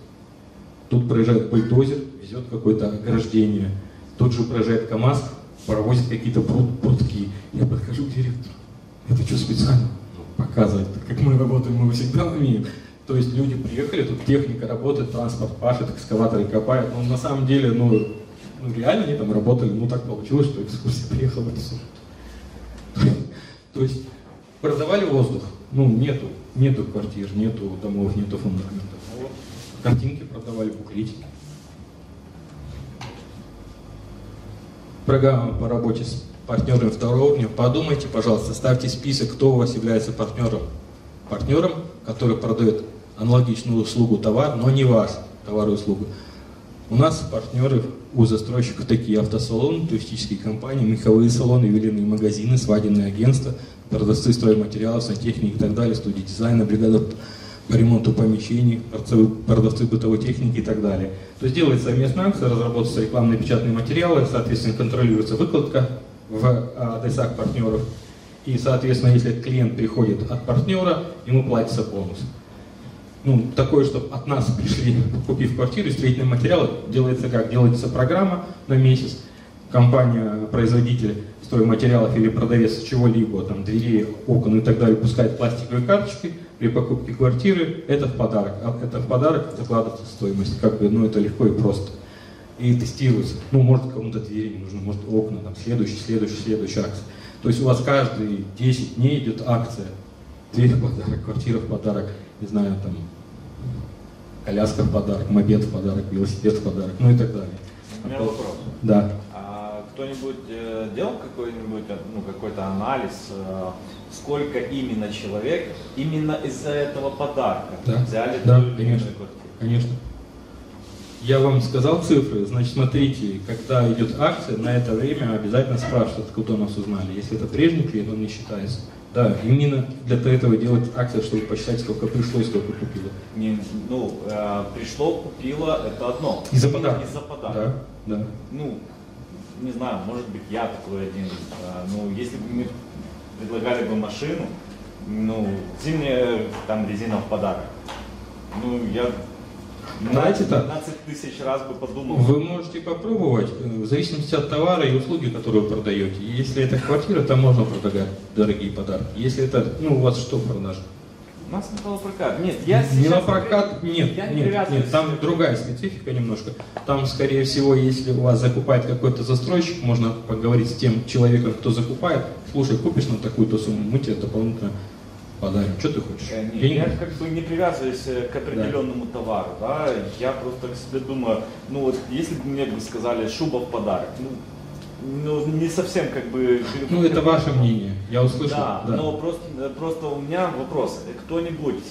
S2: Тут проезжает бульдозер, везет какое-то ограждение. Тут же проезжает КАМАЗ, провозит какие-то прутки. Я подхожу к директору. Это что специально? Ну, показывать, как мы работаем, мы всегда умеем. То есть люди приехали, тут техника работает, транспорт пашет, экскаваторы копают. Но на самом деле, ну, ну реально они там работали, ну так получилось, что экскурсия приехала в эту. То есть продавали воздух, ну нету, нету квартир, нету домов, нету фундаментов. Вот картинки продавали, буклетики. Программа по работе с партнерами второго уровня. Подумайте, пожалуйста, ставьте список, кто у вас является партнером. Партнером, который продает аналогичную услугу, товар, но не ваш товар и услугу. У нас партнеры у застройщиков такие автосалоны, туристические компании, меховые салоны, ювелирные магазины, свадебные агентства, продавцы стройматериалов, сантехники и так далее, студии дизайна, бригада по ремонту помещений, продавцы бытовой техники и так далее. То есть делается совместная акция, разработаются рекламные печатные материалы, соответственно, контролируется выкладка в адресах партнеров. И, соответственно, если клиент приходит от партнера, ему платится бонус. Ну, такое, чтобы от нас пришли, купив квартиру, строительные материалы, делается как? Делается программа на месяц, компания, производитель стройматериалов или продавец чего-либо, там, дверей, окон и так далее, пускает пластиковые карточки, при покупке квартиры это в подарок. А это в подарок закладывается стоимость. Как бы, ну, это легко и просто. И тестируется. Ну, может, кому-то двери не нужно, может, окна, там, следующий, следующий, следующий акция. То есть у вас каждые 10 дней идет акция. Дверь в подарок, квартира в подарок, не знаю, там, коляска в подарок, мопед в подарок, велосипед в подарок, ну и так далее.
S10: У меня вопрос.
S2: Да.
S10: А кто-нибудь э, делал какой-нибудь, э, ну, какой-то анализ, э, сколько именно человек именно из-за этого подарка
S2: Да.
S10: взяли
S2: Да, конечно.
S10: квартиру?
S2: Конечно. Я вам сказал цифры, значит, смотрите, когда идет акция, на это время обязательно спрашивают, откуда нас узнали. Если это прежний клиент, он не считается. Да, именно для этого делать акция, чтобы посчитать, сколько пришло и сколько купило.
S10: Не, ну, э, пришло, купило, это одно.
S2: Из-за подарка.
S10: Из-за подарка.
S2: Да, да.
S10: Ну, не знаю, может быть, я такой один. А, Ну, если бы мы предлагали бы машину, ну, зимняя там резина в подарок. Ну, я
S2: Знаете так?
S10: 15 тысяч раз бы подумал.
S2: Вы можете попробовать, э, в зависимости от товара и услуги, которые вы продаете. Если это квартира, то можно предлагать дорогие подарки. Если это, ну, у вас что в продаже?
S10: У нас металлопрокат. Нет, я
S2: не
S10: сейчас
S2: на прокат, нет,
S10: я не
S2: нет, нет, там другая специфика немножко. Там, скорее всего, если у вас закупает какой-то застройщик, можно поговорить с тем человеком, кто закупает. Слушай, купишь на такую-то сумму, мы тебе дополнительно подарим. Что ты хочешь?
S10: Э, нет, я как бы не привязываюсь э, к определенному товару, да, я просто к себе думаю, ну вот если бы мне бы сказали шуба в подарок, ну, ну не совсем как бы...
S2: Ну, это ваше мнение, я услышал.
S10: Да,
S2: да.
S10: но просто, просто у меня вопрос, кто-нибудь,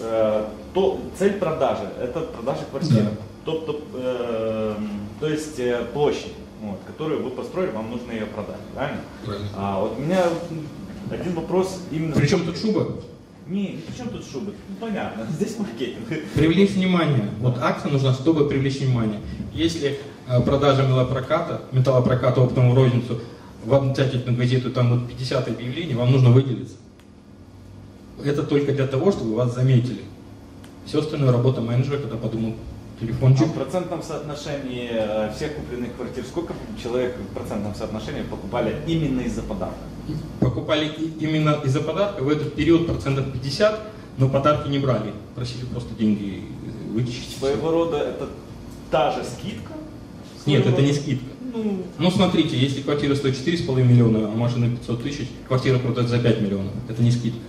S10: э, то, цель продажи, это продажа квартиры,
S2: Да.
S10: то, то, э, то есть э, площадь, вот, которую вы построили, вам нужно ее продать, правильно?
S2: Правильно.
S10: А вот меня один вопрос именно...
S2: Причем тут шуба?
S10: Не, не при чем тут шубы? Ну понятно, здесь маркетинг.
S2: Привлечь внимание. Вот акция нужна, чтобы привлечь внимание. Если э, продажа металлопроката, металлопроката оптовому розницу, вам взять на газету, там вот 50 объявлений, вам нужно выделиться. Это только для того, чтобы вас заметили. Все остальное работа менеджера, когда подумал телефончик.
S10: А в процентном соотношении э, всех купленных квартир, сколько человек в процентном соотношении покупали именно из-за подарка?
S2: Покупали именно из-за подарка в этот период процентов 50, но подарки не брали. Просили просто деньги вычесть.
S10: Своего рода это та же скидка,
S2: Нет, это не скидка.
S19: Ну,
S2: Ну, смотрите, если квартира стоит 4,5 миллиона, а машина 500 тысяч, квартира продается за 5 миллионов. Это не скидка.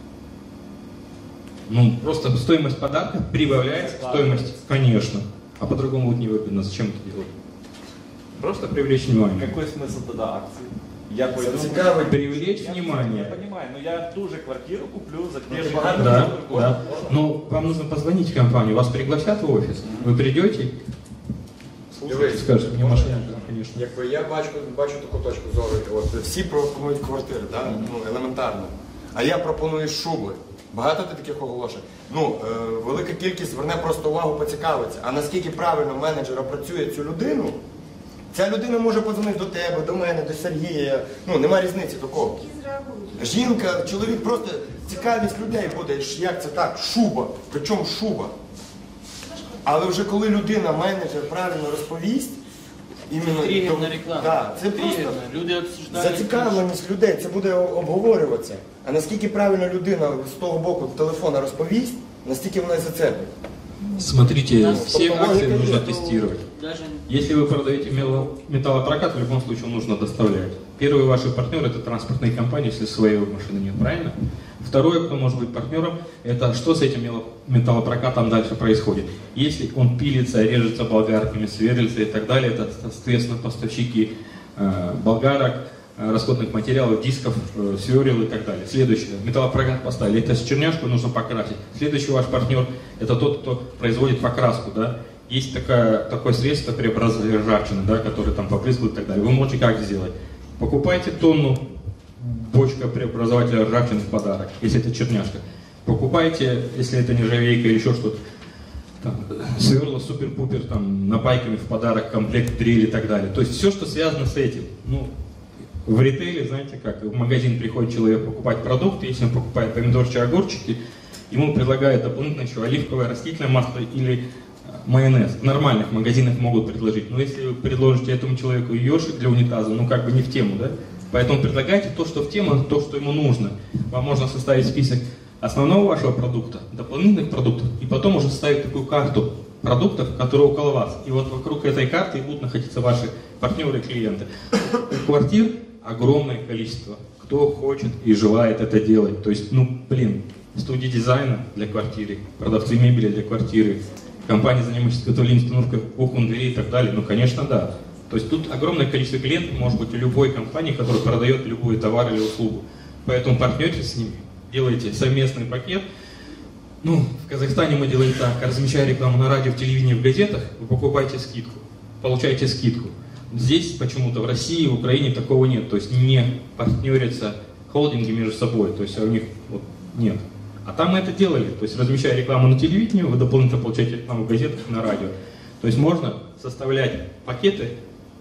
S2: Ну, просто стоимость подарка прибавляется к стоимости, конечно. А по-другому будет невыгодно. Зачем это делать? Просто привлечь внимание.
S10: Какой смысл тогда акций? Я пойду...
S2: Зацікавить. Привлечь
S10: Я-
S2: внимание.
S10: Я понимаю, но я ту же квартиру куплю за те же
S2: Да, да. Ну, вам нужно позвонить в компанию, вас пригласят в офис, вы придете,
S14: Дивись,
S2: скажете, мне машина, конечно.
S14: Якби я бачу, бачу таку точку зору. От всі пропонують квартири, да? ну, елементарно. А я пропоную шуби. Багато ти таких оголошень. Ну, е, велика кількість зверне просто увагу, поцікавиться. А наскільки правильно менеджер опрацює цю людину, ця людина може подзвонити до тебе, до мене, до Сергія. Ну, нема різниці такого. Жінка, чоловік просто цікавість людей буде, як це так, шуба. Причому шуба. Але вже коли людина, менеджер правильно розповість, іменно
S17: Тригерна реклама.
S14: Да, це просто
S17: Тригерна. Люди обсуждають.
S14: зацікавленість людей, це буде обговорюватися. А наскільки правильно людина з того боку телефона розповість, настільки вона і зацепить.
S2: Смотрите, все
S14: Логика
S2: акции
S14: есть,
S2: нужно
S14: но
S2: тестировать.
S17: Даже
S2: Если вы продаете мело- металлопрокат, в любом случае нужно доставлять. Первый ваши партнеры это транспортные компании, если своей машины нет, правильно? Второе, кто может быть партнером, это что с этим мело- металлопрокатом дальше происходит. Если он пилится, режется болгарками, сверлится и так далее, это, соответственно, поставщики э, болгарок, э, расходных материалов, дисков, э, сверл и так далее. Следующее. Металлопрокат поставили. Это черняшку нужно покрасить. Следующий ваш партнер это тот, кто производит покраску. Да? Есть такая, такое средство преобразования ржавчины, да, которое там побрызгают и так далее. Вы можете как сделать? Покупайте тонну бочка преобразователя ржавчины в подарок, если это черняшка. Покупайте, если это нержавейка или еще что-то, там, сверла супер-пупер, там, напайками в подарок, комплект дрель и так далее. То есть все, что связано с этим. Ну, в ритейле, знаете как, в магазин приходит человек покупать продукты, если он покупает помидорчики, огурчики, ему предлагают дополнительно еще оливковое растительное масло или э, майонез. В нормальных магазинах могут предложить. Но если вы предложите этому человеку ёршик для унитаза, ну как бы не в тему, да? Поэтому предлагайте то, что в тему, то, что ему нужно. Вам можно составить список основного вашего продукта, дополнительных продуктов, и потом уже составить такую карту продуктов, которые около вас. И вот вокруг этой карты будут находиться ваши партнеры клиенты. У квартир огромное количество. Кто хочет и желает это делать. То есть, ну, блин, студии дизайна для квартиры, продавцы мебели для квартиры, компании, занимающиеся изготовлением установкой окон, дверей и так далее. Ну, конечно, да. То есть тут огромное количество клиентов может быть у любой компании, которая продает любой товар или услугу. Поэтому партнеритесь с ними, делайте совместный пакет. Ну, в Казахстане мы делаем так, размещая рекламу на радио, в телевидении, в газетах, вы покупаете скидку, получаете скидку. Здесь почему-то в России, в Украине такого нет. То есть не партнерятся холдинги между собой. То есть у них вот нет. А там мы это делали. То есть размещая рекламу на телевидении, вы дополнительно получаете рекламу в газетах на радио. То есть можно составлять пакеты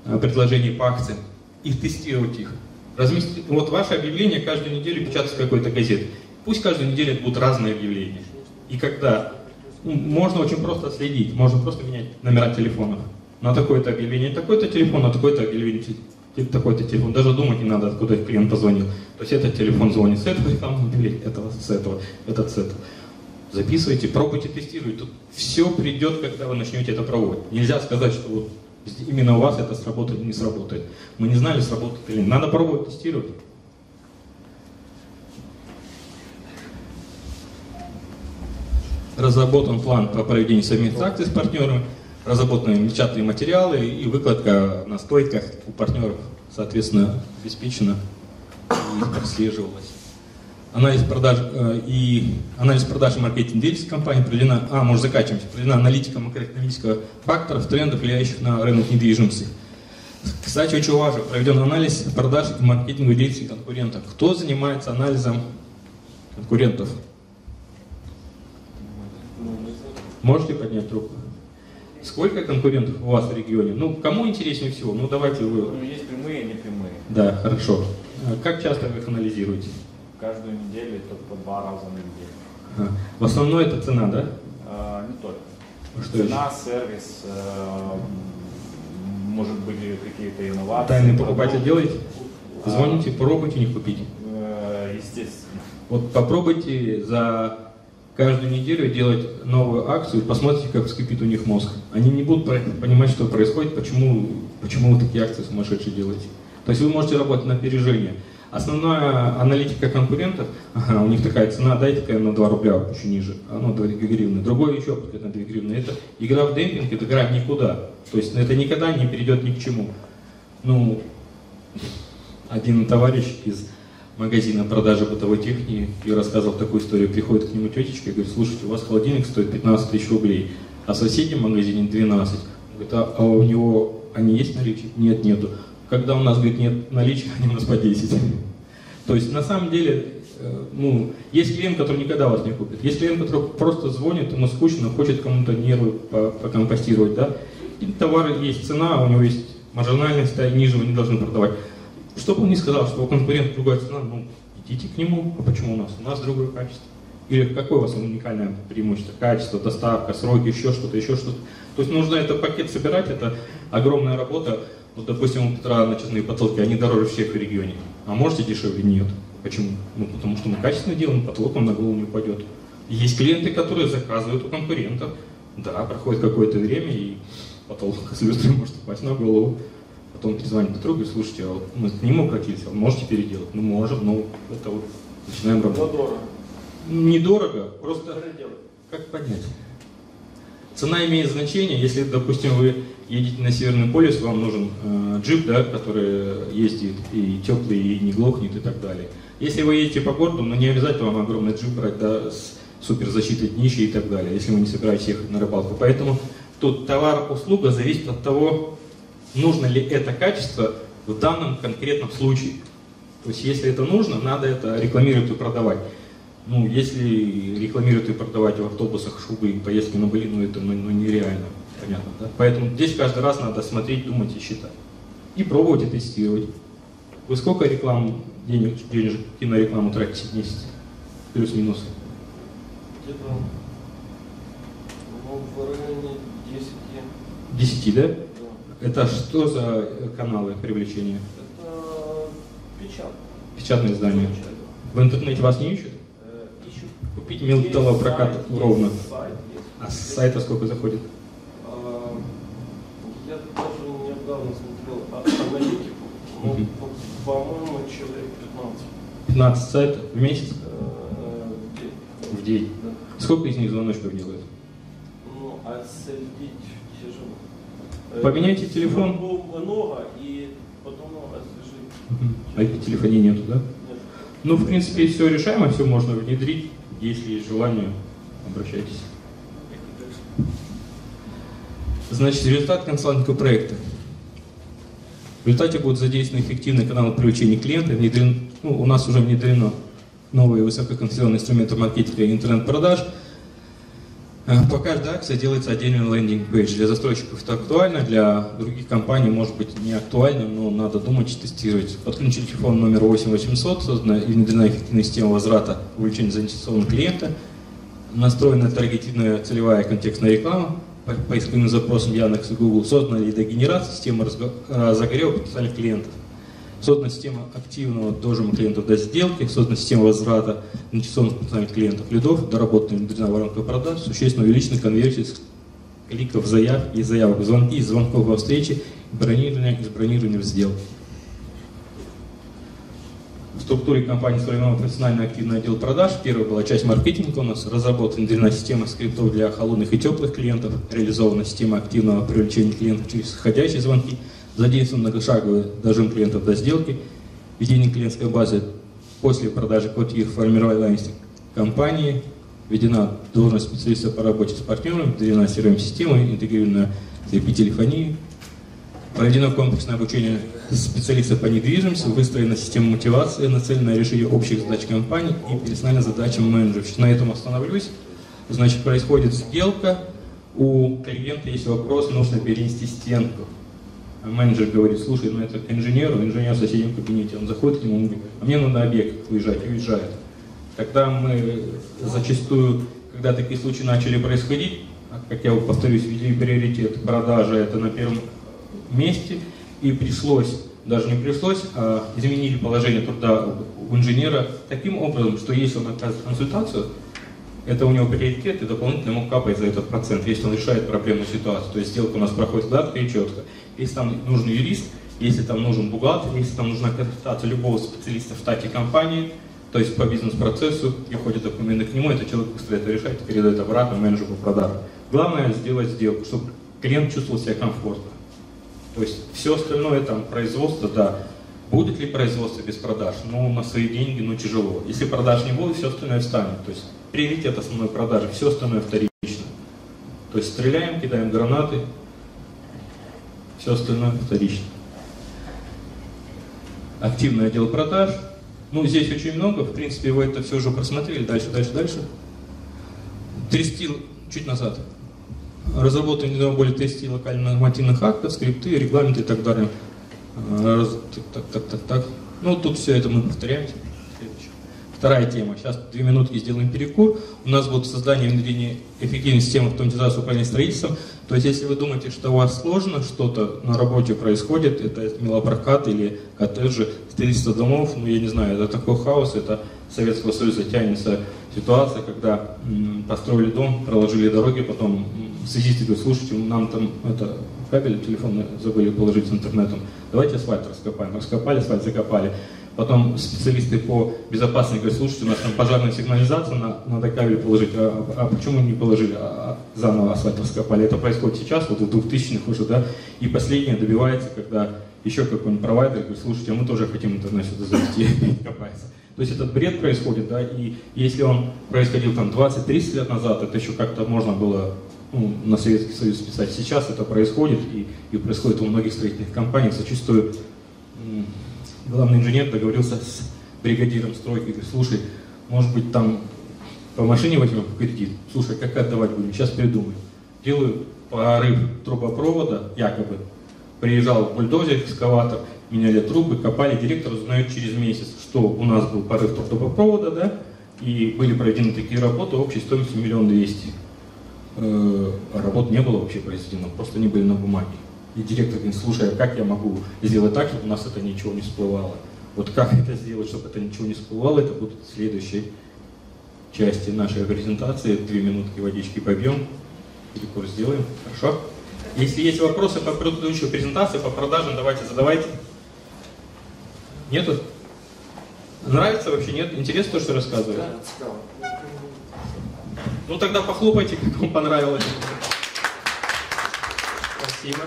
S2: э, предложений по акциям и тестировать их. Разместить, вот ваше объявление каждую неделю печатается в какой-то газете. Пусть каждую неделю будут разные объявления. И когда ну, можно очень просто следить, можно просто менять номера телефонов. На такое-то объявление такой-то телефон, на такой-то объявление такой-то телефон. Даже думать не надо, откуда клиент позвонил. То есть этот телефон звонит с этого рекламного объявления, этого с этого, этот с этого. Записывайте, пробуйте, тестируйте. Тут все придет, когда вы начнете это пробовать. Нельзя сказать, что вот именно у вас это сработает или не сработает. Мы не знали, сработает или нет. Надо пробовать, тестировать. Разработан план по проведению совместных акций с партнерами, разработаны печатные материалы и выкладка на стойках у партнеров, соответственно, обеспечена и прослеживалась. Анализ продаж э, и анализ продаж и маркетинг деятельности компании проведена, а, может заканчивать, проведена аналитика макроэкономического факторов, трендов, влияющих на рынок недвижимости. Кстати, очень важно, проведен анализ продаж и маркетинговой деятельности конкурентов. Кто занимается анализом конкурентов? Можете поднять руку? Сколько конкурентов у вас в регионе? Ну, кому интереснее всего? Ну, давайте вы.
S10: Ну, есть прямые и непрямые.
S2: Да, хорошо. А Как часто вы их анализируете?
S10: Каждую неделю только по два раза на неделю.
S2: Ага. В основном это цена, да?
S10: А, не только.
S2: Что
S10: Цена, сервис, э, может быть какие-то инновации.
S2: Тайный покупатель делаете?
S10: А,
S2: Звоните, пробуйте, не купите.
S10: э, Естественно.
S2: Вот попробуйте за каждую неделю делать новую акцию, посмотрите, как вскипит у них мозг. Они не будут понимать, что происходит, почему, почему вы такие акции сумасшедшие делаете. То есть вы можете работать на опережение. Основная аналитика конкурентов, ага, у них такая цена, дайте такая на 2 рубля, еще ниже, а ну 2 гривны. Другой еще на 2 гривны. Это игра в демпинг, это игра никуда. То есть это никогда не перейдет ни к чему. Ну, один товарищ из магазина продажи бытовой техники и рассказывал такую историю. Приходит к нему тетечка и говорит, слушайте, у вас холодильник стоит 15 тысяч рублей, а в соседнем магазине 12. Говорит, а, а у него они есть наличие? Нет, нету. Когда у нас, говорит, нет наличия, они у нас по 10. То есть, на самом деле, э, ну, есть клиент, который никогда вас не купит. Есть клиент, который просто звонит, ему скучно, хочет кому-то нервы покомпостировать, да. И товары есть цена, у него есть маржинальность, да, ниже вы не должны продавать. Что бы он ни сказал, что у конкурента другая цена, ну, идите к нему, а почему у нас? У нас другое качество. Или какое у вас уникальное преимущество? Качество, доставка, сроки, еще что-то, еще что-то. То есть нужно этот пакет собирать, это огромная работа. Вот, допустим, у Петра начесные потолки, они дороже всех в регионе. А можете дешевле? Нет. Почему? Ну, потому что мы качественно делаем, потолок он на голову не упадет. Есть клиенты, которые заказывают у конкурентов. Да, проходит какое-то время, и потолок с люстрой может упасть на голову. Потом перезвонит Петру и говорит, слушайте, а вот мы к нему обратились, а можете переделать? Ну, можем, но это вот начинаем работать.
S9: Но дорого.
S2: Недорого, просто как понять? Цена имеет значение, если, допустим, вы едете на Северный полюс, вам нужен э, джип, да, который ездит и теплый, и не глохнет и так далее. Если вы едете по городу, ну не обязательно вам огромный джип брать, да, с суперзащитой днища и так далее, если вы не собираетесь ехать на рыбалку. Поэтому тут товар-услуга зависит от того, нужно ли это качество в данном конкретном случае. То есть если это нужно, надо это рекламировать и продавать. Ну, если рекламировать и продавать в автобусах шубы и поездки на Бали, ну это ну, ну, нереально, понятно, да? Поэтому здесь каждый раз надо смотреть, думать и считать. И пробовать и тестировать. Вы сколько реклам, денег, денежек на рекламу тратите в месяц? Плюс-минус.
S9: Где-то ну, в районе 10.
S2: 10, да? Это что за каналы привлечения?
S9: Это печатные.
S2: Печатные издания. В интернете вас не ищут?
S9: Э, ищут.
S2: Купить металлопрокат
S9: сайт,
S2: ровно.
S9: сайт.
S2: А с сайта сколько заходит?
S9: А, Я тоже недавно смотрел а- аналитику. Ну,
S2: Мгм.
S9: по- по-моему, человек 15
S2: 15 сайтов в месяц?
S9: э, в день.
S2: В день.
S9: Да.
S2: Сколько из них звоночков делают?
S9: Ну, отследить тяжело. Э,
S2: Поменяйте телефон.
S9: Много, и потом.
S2: А IP-телефонии нету, да?
S9: Нет.
S2: Ну, в принципе, все решаемо, все можно внедрить. Если есть желание, обращайтесь. Значит, результат консалтингового проекта. В результате будут задействованы эффективные каналы привлечения клиента. Внедрен, ну, у нас уже внедрено новые высококонфигурированные инструменты маркетинга и интернет-продаж. Э, По каждой акции делается отдельный лендинг-пейдж. Для застройщиков это актуально, для других компаний может быть не актуально, но надо думать тестировать. Подключен телефон номер 8800, создана и внедрена эффективная система возврата увеличения заинтересованного клиента, настроена таргетированная целевая контекстная реклама, по поисковым запросам Яндекс и Google, создана лидогенерация, система разогрева потенциальных клиентов. Создана система активного дожима клиентов до сделки, создана система возврата инвестиционных потенциальных клиентов лидов, доработана внедрена воронка продаж, существенно увеличена конверсия кликов заявки и заявок звонки, из звонков во встречи, бронирования из бронирования в сделку. В структуре компании сформирован профессиональный активный отдел продаж. Первая была часть маркетинга у нас. Разработана внедрена система скриптов для холодных и теплых клиентов. Реализована система активного привлечения клиентов через входящие звонки. Задействован многошаговый дожим клиентов до сделки. Ведение клиентской базы после продажи квартир формирования компании. Введена должность специалиста по работе с партнерами. Внедрена CRM-система, интегрирована с IP-телефонией. Проведено комплексное обучение специалистов по недвижимости, выстроена система мотивации, нацеленная на решение общих задач компании и персональным задачам менеджеров. На этом остановлюсь. Значит, происходит сделка, у клиента есть вопрос, нужно перенести стенку. Менеджер говорит, слушай, ну это к инженеру, инженер в соседнем кабинете, он заходит к нему, он говорит, а мне надо на объект уезжать, и уезжает. Когда мы зачастую, когда такие случаи начали происходить, а, как я повторюсь, ввели приоритет продажи, это на первом месте, и пришлось, даже не пришлось, а изменили положение труда у инженера таким образом, что если он оказывает консультацию, это у него приоритет, и дополнительно ему капает за этот процент, если он решает проблемную ситуацию. То есть сделка у нас проходит гладко и четко. Если там нужен юрист, если там нужен бухгалтер, если там нужна консультация любого специалиста в штате компании, то есть по бизнес-процессу, приходят документы к нему, этот человек быстро это решает передает обратно менеджеру по продажам. Главное сделать сделку, чтобы клиент чувствовал себя комфортно. То есть все остальное, там, производство, да. Будет ли производство без продаж? Ну, на свои деньги, ну, тяжело. Если продаж не будет, все остальное встанет. То есть приоритет основной продажи, все остальное вторично. То есть стреляем, кидаем гранаты, все остальное вторично. Активный отдел продаж. Ну, здесь очень много, в принципе, вы это все уже просмотрели. Дальше, дальше, дальше. Трясти чуть назад. Разработан недавно более 30 локальных нормативных актов, скрипты, регламенты и так далее. Раз, так, так, так, так, так. Ну, тут все это мы повторяем. Вторая тема. Сейчас две минутки сделаем перекур. У нас будет создание внедрение эффективной системы автоматизации управления строительством. То есть, если вы думаете, что у вас сложно что-то на работе происходит, это мелопрокат или коттеджи, строительство домов, ну, я не знаю, это такой хаос, это Советского Союза тянется ситуация, когда построили дом, проложили дороги, потом м, связисты говорят, слушайте, нам там это кабель телефонный забыли положить с интернетом, давайте асфальт раскопаем. Раскопали, асфальт закопали. Потом специалисты по безопасности говорят, слушайте, у нас там пожарная сигнализация, на- надо кабель положить. А, а почему не положили, а а заново асфальт раскопали? Это происходит сейчас, вот в 2000-х уже, да. И последнее добивается, когда еще какой-нибудь провайдер говорит, слушайте, а мы тоже хотим интернет сюда завести, копается. То есть этот бред происходит, да, и если он происходил там 20-30 лет назад, это еще как-то можно было ну, на Советский Союз списать. Сейчас это происходит, и, и происходит у многих строительных компаний. М, главный инженер договорился с бригадиром стройки, говорит, слушай, может быть там по машине возьмем кредит, слушай, как отдавать будем, сейчас придумаем. Делаю порыв трубопровода, якобы, приезжал бульдозер, экскаватор, меняли трубы, копали, директор узнает через месяц, что у нас был порыв трубопровода, да, и были проведены такие работы общей стоимостью миллион двести. Э, а работ не было вообще произведено, просто они были на бумаге. И директор говорит, слушай, а как я могу сделать так, чтобы у нас это ничего не всплывало? Вот как это сделать, чтобы это ничего не всплывало, это будет в следующей части нашей презентации. Две минутки водички побьем, перекур сделаем, хорошо? Если есть вопросы по предыдущей презентации, по продажам, давайте задавайте. Нету? Нравится вообще, нет? Интересно то, что рассказываю? Ну тогда похлопайте, как вам понравилось. Спасибо.